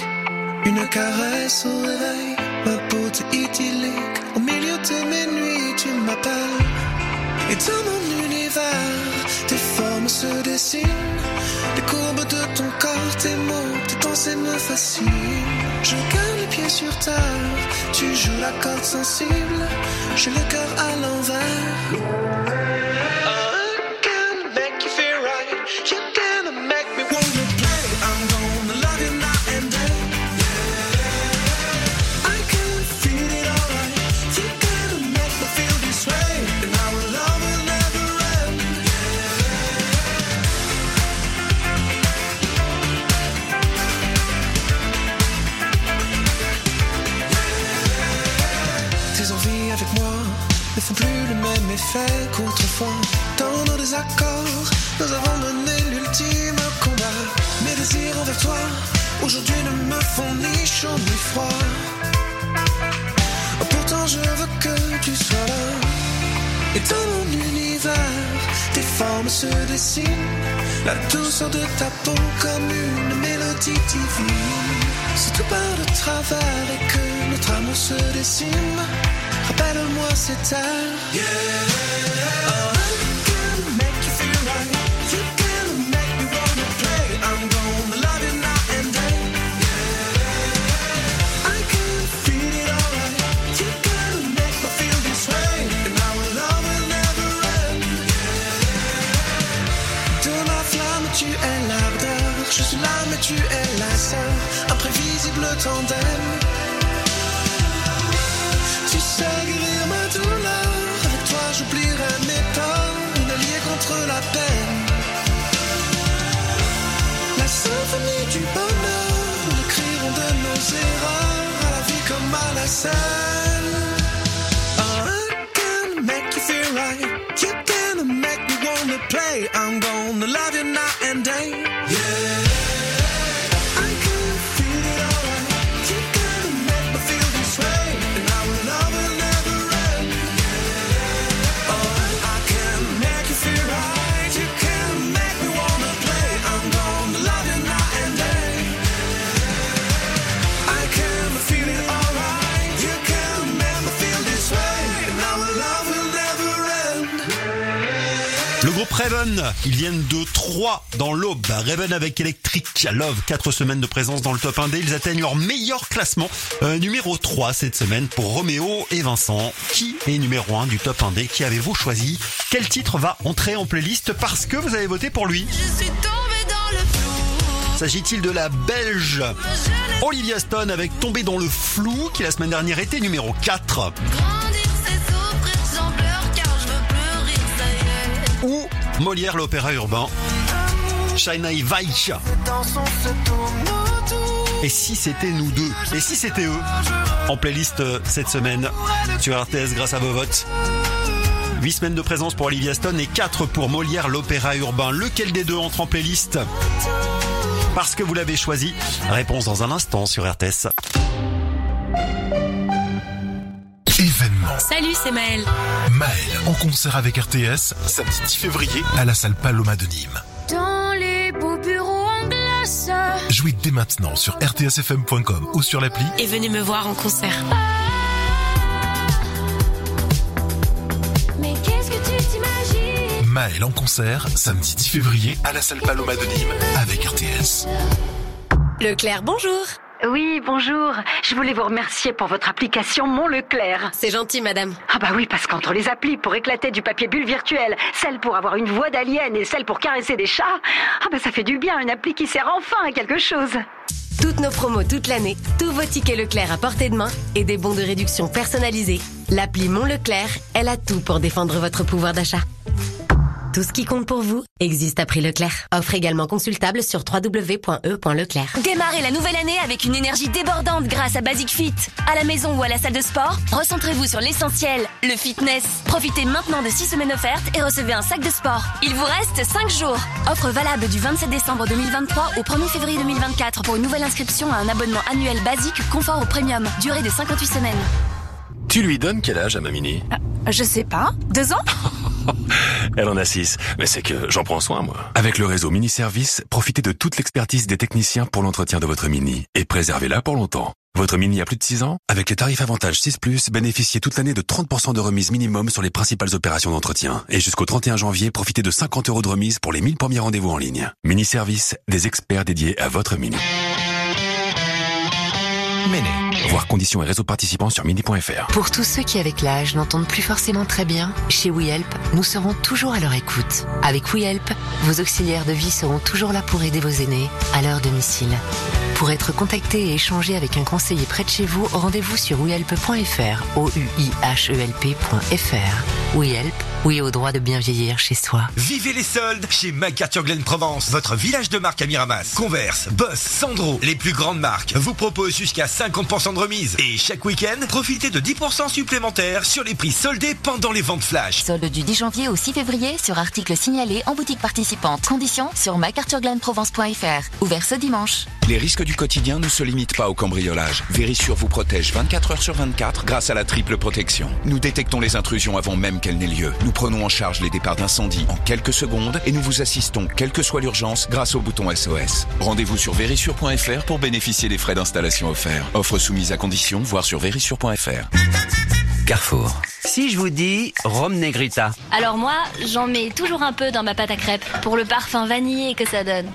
S48: une caresse au réveil. Ma beauté idyllique, au milieu de mes nuits, tu m'appelles. Et dans mon univers, tes formes se dessinent. Les courbes de ton corps, tes mots, tes pensées me fascinent. Je garde les pieds sur terre, tu joues la corde sensible. J'ai le cœur à l'envers. La douceur de ta peau comme une mélodie divine. Si tout part de travers et que notre amour se dessine, rappelle-moi cette terre. Yeah. Tandem. Tu sais guérir ma douleur. Avec toi, j'oublierai mes torts. Une alliée contre la peine. La symphonie du bonheur. Nous l'écrirons de nos erreurs. À la vie comme à la scène.
S2: Ils viennent de 3 dans l'aube. Raven avec Electric Love, 4 semaines de présence dans le top 1D. Ils atteignent leur meilleur classement. Euh, numéro 3 cette semaine pour Roméo et Vincent. Qui est numéro 1 du top 1D Qui avez-vous choisi? Quel titre va entrer en playlist? Parce que vous avez voté pour lui
S5: Je suis tombée dans le flou.
S2: S'agit-il de la Belge Olivia Stone avec Tombé dans le flou qui la semaine dernière était numéro 4
S5: Grandir,
S2: Molière l'opéra urbain
S48: tournent autour.
S2: Et si c'était nous deux Et si c'était eux En playlist euh, cette semaine sur RTS grâce à vos votes? 8 semaines de présence pour Olivia Stone et 4 pour Molière l'opéra urbain. Lequel des deux entre en playlist? Parce que vous l'avez choisi. Réponse dans un instant sur RTS.
S11: Événement.
S16: Salut, c'est Maëlle.
S11: Maël en concert avec RTS, samedi 10 février à la salle Paloma de Nîmes.
S5: Dans les beaux bureaux en glace.
S11: Jouez dès maintenant sur rtsfm.com ou sur l'appli
S16: Et venez me voir en concert.
S5: Mais qu'est-ce que tu t'imagines?
S11: Maël en concert, samedi 10 février à la salle Paloma de Nîmes avec RTS.
S49: Leclerc, bonjour.
S42: Oui, bonjour. Je voulais vous remercier pour votre application Mon Leclerc.
S49: C'est gentil, madame.
S42: Ah bah oui, parce qu'entre les applis pour éclater du papier bulle virtuel, celle pour avoir une voix d'alien et celle pour caresser des chats, ah bah ça fait du bien, une appli qui sert enfin à quelque chose.
S49: Toutes nos promos toute l'année, tous vos tickets Leclerc à portée de main et des bons de réduction personnalisés. L'appli Mon Leclerc, elle a tout pour défendre votre pouvoir d'achat.
S42: Tout ce qui compte pour vous existe à prix Leclerc. Offre également consultable sur www.e.leclerc.
S10: Démarrez la nouvelle année avec une énergie débordante grâce à Basic Fit. À la maison ou à la salle de sport, recentrez-vous sur l'essentiel, le fitness. Profitez maintenant de 6 semaines offertes et recevez un sac de sport. Il vous reste 5 jours. Offre valable du 27 décembre 2023 au 1er février 2024 pour une nouvelle inscription à un abonnement annuel basique confort au premium. Durée de 58 semaines.
S13: Tu lui donnes quel âge à ma mini
S10: Je sais pas. Deux ans
S13: Elle en a 6, mais c'est que j'en prends soin, moi. Avec le réseau Mini Service, profitez de toute l'expertise des techniciens pour l'entretien de votre Mini et préservez-la pour longtemps. Votre Mini a plus de 6 ans Avec les tarifs avantage 6 ⁇ bénéficiez toute l'année de 30% de remise minimum sur les principales opérations d'entretien. Et jusqu'au 31 janvier, profitez de 50 euros de remise pour les 1000 premiers rendez-vous en ligne. Mini Service, des experts dédiés à votre Mini.
S20: Méné.
S13: Voir conditions et réseaux participants sur mini.fr.
S50: Pour tous ceux qui, avec l'âge, n'entendent plus forcément très bien, chez WeHelp, nous serons toujours à leur écoute. Avec WeHelp, vos auxiliaires de vie seront toujours là pour aider vos aînés à leur domicile. Pour être contacté et échanger avec un conseiller près de chez vous, rendez-vous sur wehelp.fr, o u i h e l p.fr. WeHelp, oui au droit de bien vieillir chez soi.
S51: Vivez les soldes chez MacArthur Glen Provence, votre village de marque à Miramas. Converse, Boss, Sandro, les plus grandes marques vous proposent jusqu'à 50% remise. Et chaque week-end, profitez de 10% supplémentaires sur les prix soldés pendant les ventes flash.
S10: Solde du 10 janvier au 6 février sur articles signalés en boutique participante. Conditions sur macarthurglenprovence.fr. Ouvert ce dimanche.
S1: Les risques du quotidien ne se limitent pas au cambriolage. Vérissure vous protège 24 heures sur 24 grâce à la triple protection. Nous détectons les intrusions avant même qu'elles n'aient lieu. Nous prenons en charge les départs d'incendie en quelques secondes et nous vous assistons, quelle que soit l'urgence, grâce au bouton SOS. Rendez-vous sur vérissure.fr pour bénéficier des frais d'installation offerts. Offre soumise à condition, voire sur vérissure.fr.
S30: Carrefour. Si je vous dis Rome Negrita,
S10: Alors moi, j'en mets toujours un peu dans ma pâte à crêpes pour le parfum vanillé que ça donne.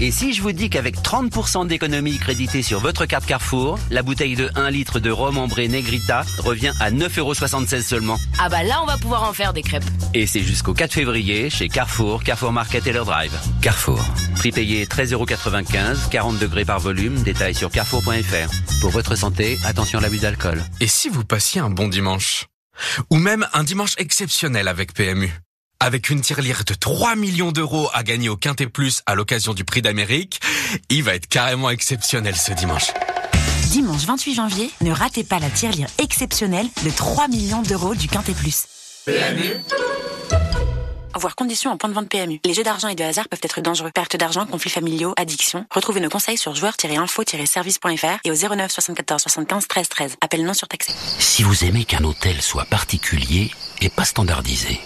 S30: Et si je vous dis qu'avec 30% d'économie créditée sur votre carte Carrefour, la bouteille de 1 litre de rhum ambré Negrita revient à 9,76€ seulement.
S52: Ah bah là, on va pouvoir en faire des crêpes.
S30: Et c'est jusqu'au 4 février chez Carrefour, Carrefour Market et leur drive. Carrefour. Prix payé 13,95€, 40 degrés par volume, détail sur carrefour.fr. Pour votre santé, attention à l'abus d'alcool.
S8: Et si vous passiez un bon dimanche? Ou même un dimanche exceptionnel avec PMU avec une tirelire de 3 millions d'euros à gagner au Quintet Plus à l'occasion du prix d'Amérique, il va être carrément exceptionnel ce dimanche.
S45: Dimanche 28 janvier, ne ratez pas la tirelire exceptionnelle de 3 millions d'euros du Quintet Plus. Voir conditions en point de vente PMU. Les jeux d'argent et de hasard peuvent être dangereux. Perte d'argent, conflits familiaux, addiction. Retrouvez nos conseils sur joueurs-info-service.fr et au 09 74 75 13 13. Appel non surtaxé.
S53: Si vous aimez qu'un hôtel soit particulier et pas standardisé,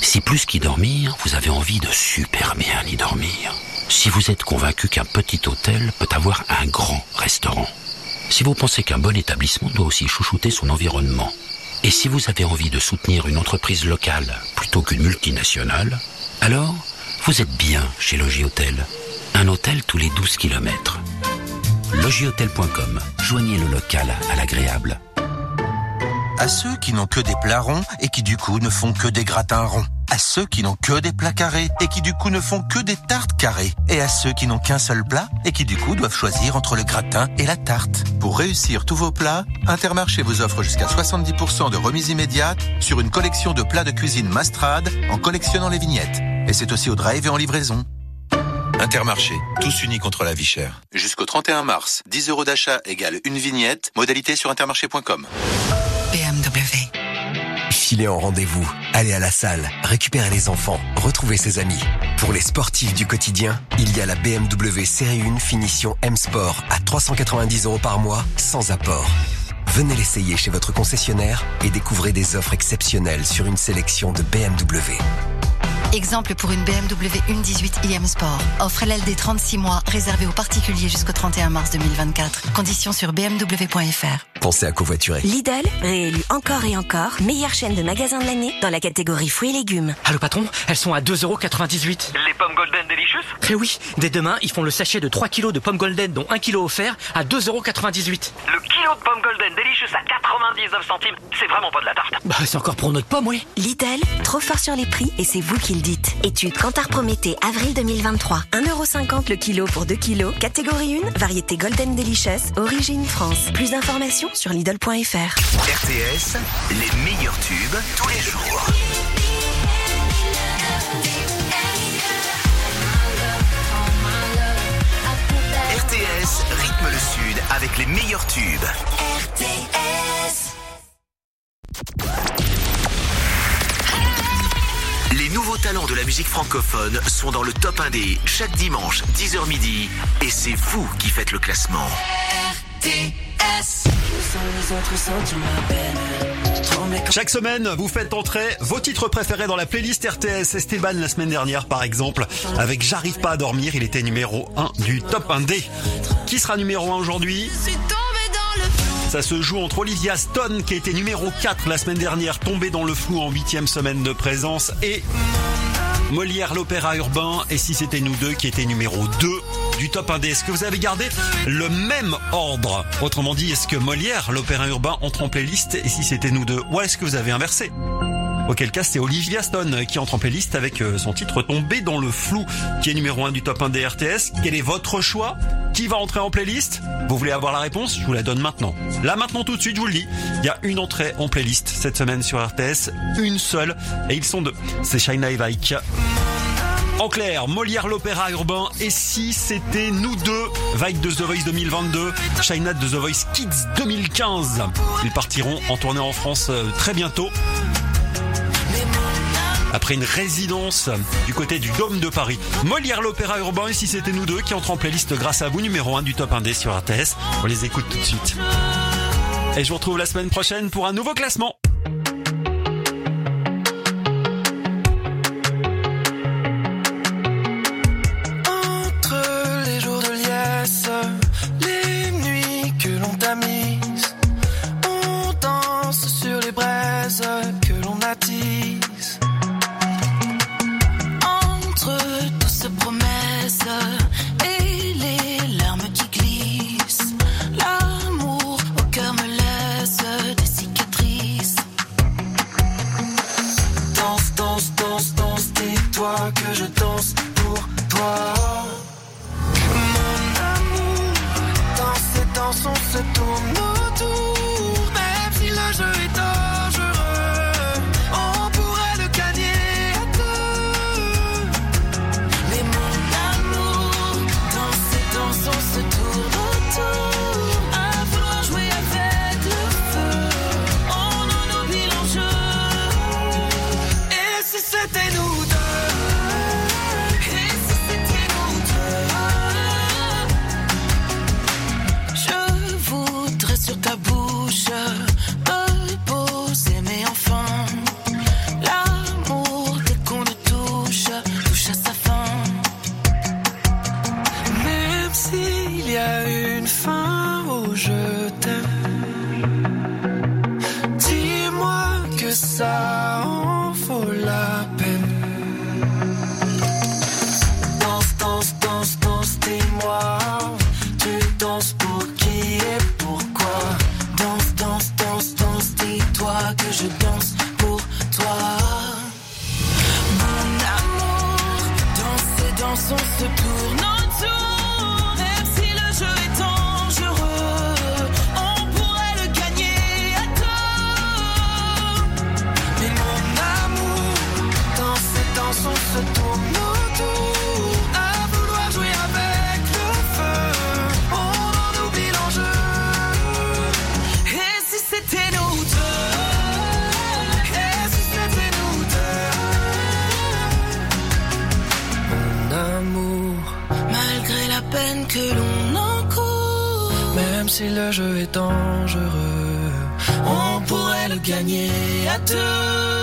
S53: si plus qu'y dormir, vous avez envie de super bien y dormir, si vous êtes convaincu qu'un petit hôtel peut avoir un grand restaurant, si vous pensez qu'un bon établissement doit aussi chouchouter son environnement, et si vous avez envie de soutenir une entreprise locale plutôt qu'une multinationale, alors vous êtes bien chez Logis Hôtel. Un hôtel tous les 12 kilomètres. Logihôtel.com. Joignez le local à l'agréable.
S19: À ceux qui n'ont que des plats ronds et qui du coup ne font que des gratins ronds. À ceux qui n'ont que des plats carrés et qui du coup ne font que des tartes carrées. Et à ceux qui n'ont qu'un seul plat et qui du coup doivent choisir entre le gratin et la tarte. Pour réussir tous vos plats, Intermarché vous offre jusqu'à 70% de remise immédiate sur une collection de plats de cuisine Mastrade en collectionnant les vignettes. Et c'est aussi au drive et en livraison. Intermarché, tous unis contre la vie chère. Jusqu'au 31 mars, 10 euros d'achat égale une vignette. Modalité sur intermarché.com.
S20: BMW. Filez en rendez-vous, allez à la salle, récupérez les enfants, retrouvez ses amis. Pour les sportifs du quotidien, il y a la BMW Série 1 finition M Sport à 390 euros par mois, sans apport. Venez l'essayer chez votre concessionnaire et découvrez des offres exceptionnelles sur une sélection de BMW.
S54: Exemple pour une BMW 1.18 iM Sport. Offre LLD 36 mois, réservée aux particuliers jusqu'au 31 mars 2024. Conditions sur bmw.fr.
S20: Pensez à covoiturer.
S22: Lidl, réélu encore et encore, meilleure chaîne de magasins de l'année dans la catégorie fruits et légumes.
S23: Allô patron, elles sont à 2,98€.
S55: Les pommes golden delicious?
S23: Eh oui, dès demain, ils font le sachet de 3 kilos de pommes golden, dont 1 kilo offert, à 2,98€.
S55: Le kilo de pommes golden delicious à 99 centimes, c'est vraiment pas de la tarte.
S23: Bah, c'est encore pour notre pomme, oui.
S22: Lidl, trop fort sur les prix et c'est vous qui Étude Cantar Prométhée, avril 2023. 1,50€ le kilo pour 2 kilos. Catégorie 1, variété Golden Delicious, origine France. Plus d'informations sur Lidl.fr.
S3: RTS, les meilleurs tubes tous les jours. RTS rythme le Sud avec les meilleurs tubes. RTS. Talents de la musique francophone sont dans le top 1D chaque dimanche 10h midi et c'est vous qui faites le classement.
S2: Chaque semaine, vous faites entrer vos titres préférés dans la playlist RTS. Esteban la semaine dernière, par exemple, avec J'arrive pas à dormir, il était numéro 1 du top 1D. Qui sera numéro 1 aujourd'hui? Ça se joue entre Olivia Stone, qui été numéro 4 la semaine dernière, tombée dans le flou en huitième semaine de présence, et Molière l'opéra urbain, et si c'était nous deux, qui était numéro 2 du top 1D. Est-ce que vous avez gardé le même ordre? Autrement dit, est-ce que Molière l'opéra urbain entre en playlist, et si c'était nous deux? Ou est-ce que vous avez inversé? Auquel cas, c'est Olivia Stone qui entre en playlist avec euh, son titre Tombé dans le flou, qui est numéro 1 du top 1 des RTS. Quel est votre choix? Qui va entrer en playlist? Vous voulez avoir la réponse? Je vous la donne maintenant. Là, maintenant, tout de suite, je vous le dis. Il y a une entrée en playlist cette semaine sur RTS. Une seule. Et ils sont deux. C'est Shina et Vike. En clair, Molière l'opéra urbain et si c'était nous deux, Vague de The Voice 2022, Shina de The Voice Kids 2015. Ils partiront en tournée en France euh, très bientôt. Après une résidence du côté du Dôme de Paris, Molière l'opéra urbain si c'était nous deux qui entrent en playlist grâce à vous, numéro 1 du top 1D sur RTS. On les écoute tout de suite. Et je vous retrouve la semaine prochaine pour un nouveau classement.
S48: Si le jeu est dangereux, on pourrait le gagner à deux.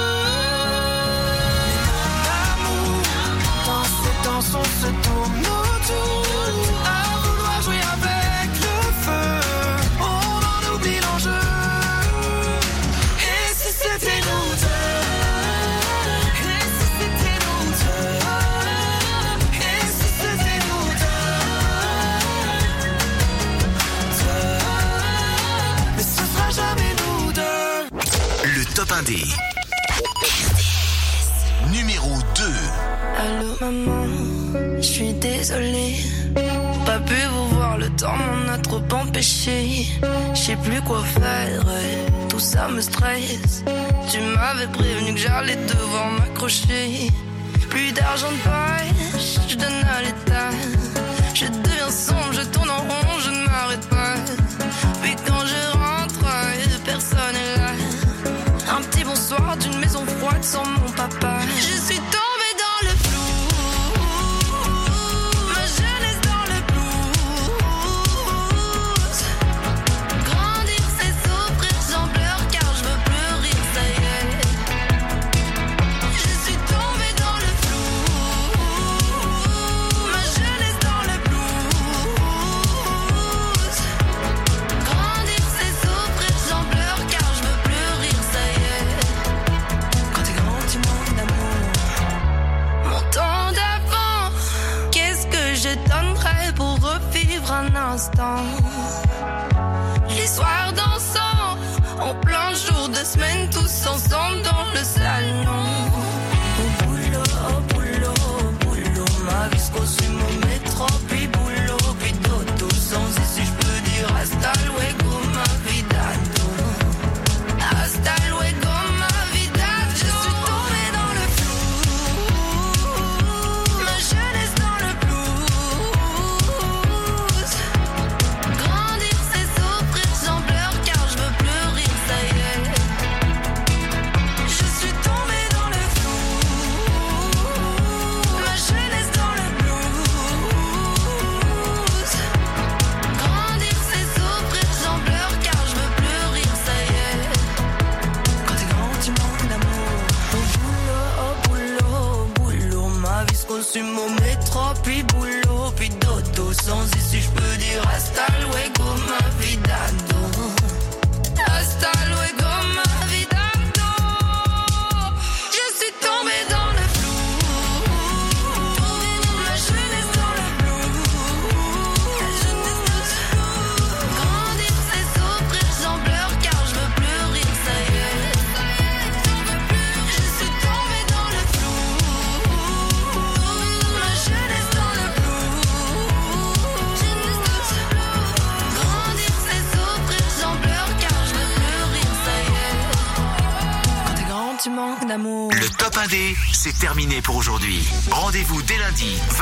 S48: Deux. Le
S3: top 1D. Numéro 2.
S48: Allô maman, je suis désolée. Pas pu vous voir, le temps m'en a trop empêché. Je sais plus quoi faire, tout ça me stresse. Tu m'avais prévenu que j'allais devoir m'accrocher. Plus d'argent de poche, je donne à l'état.
S5: sans mon papa.
S6: c'est terminé pour aujourd'hui. Rendez-vous dès lundi,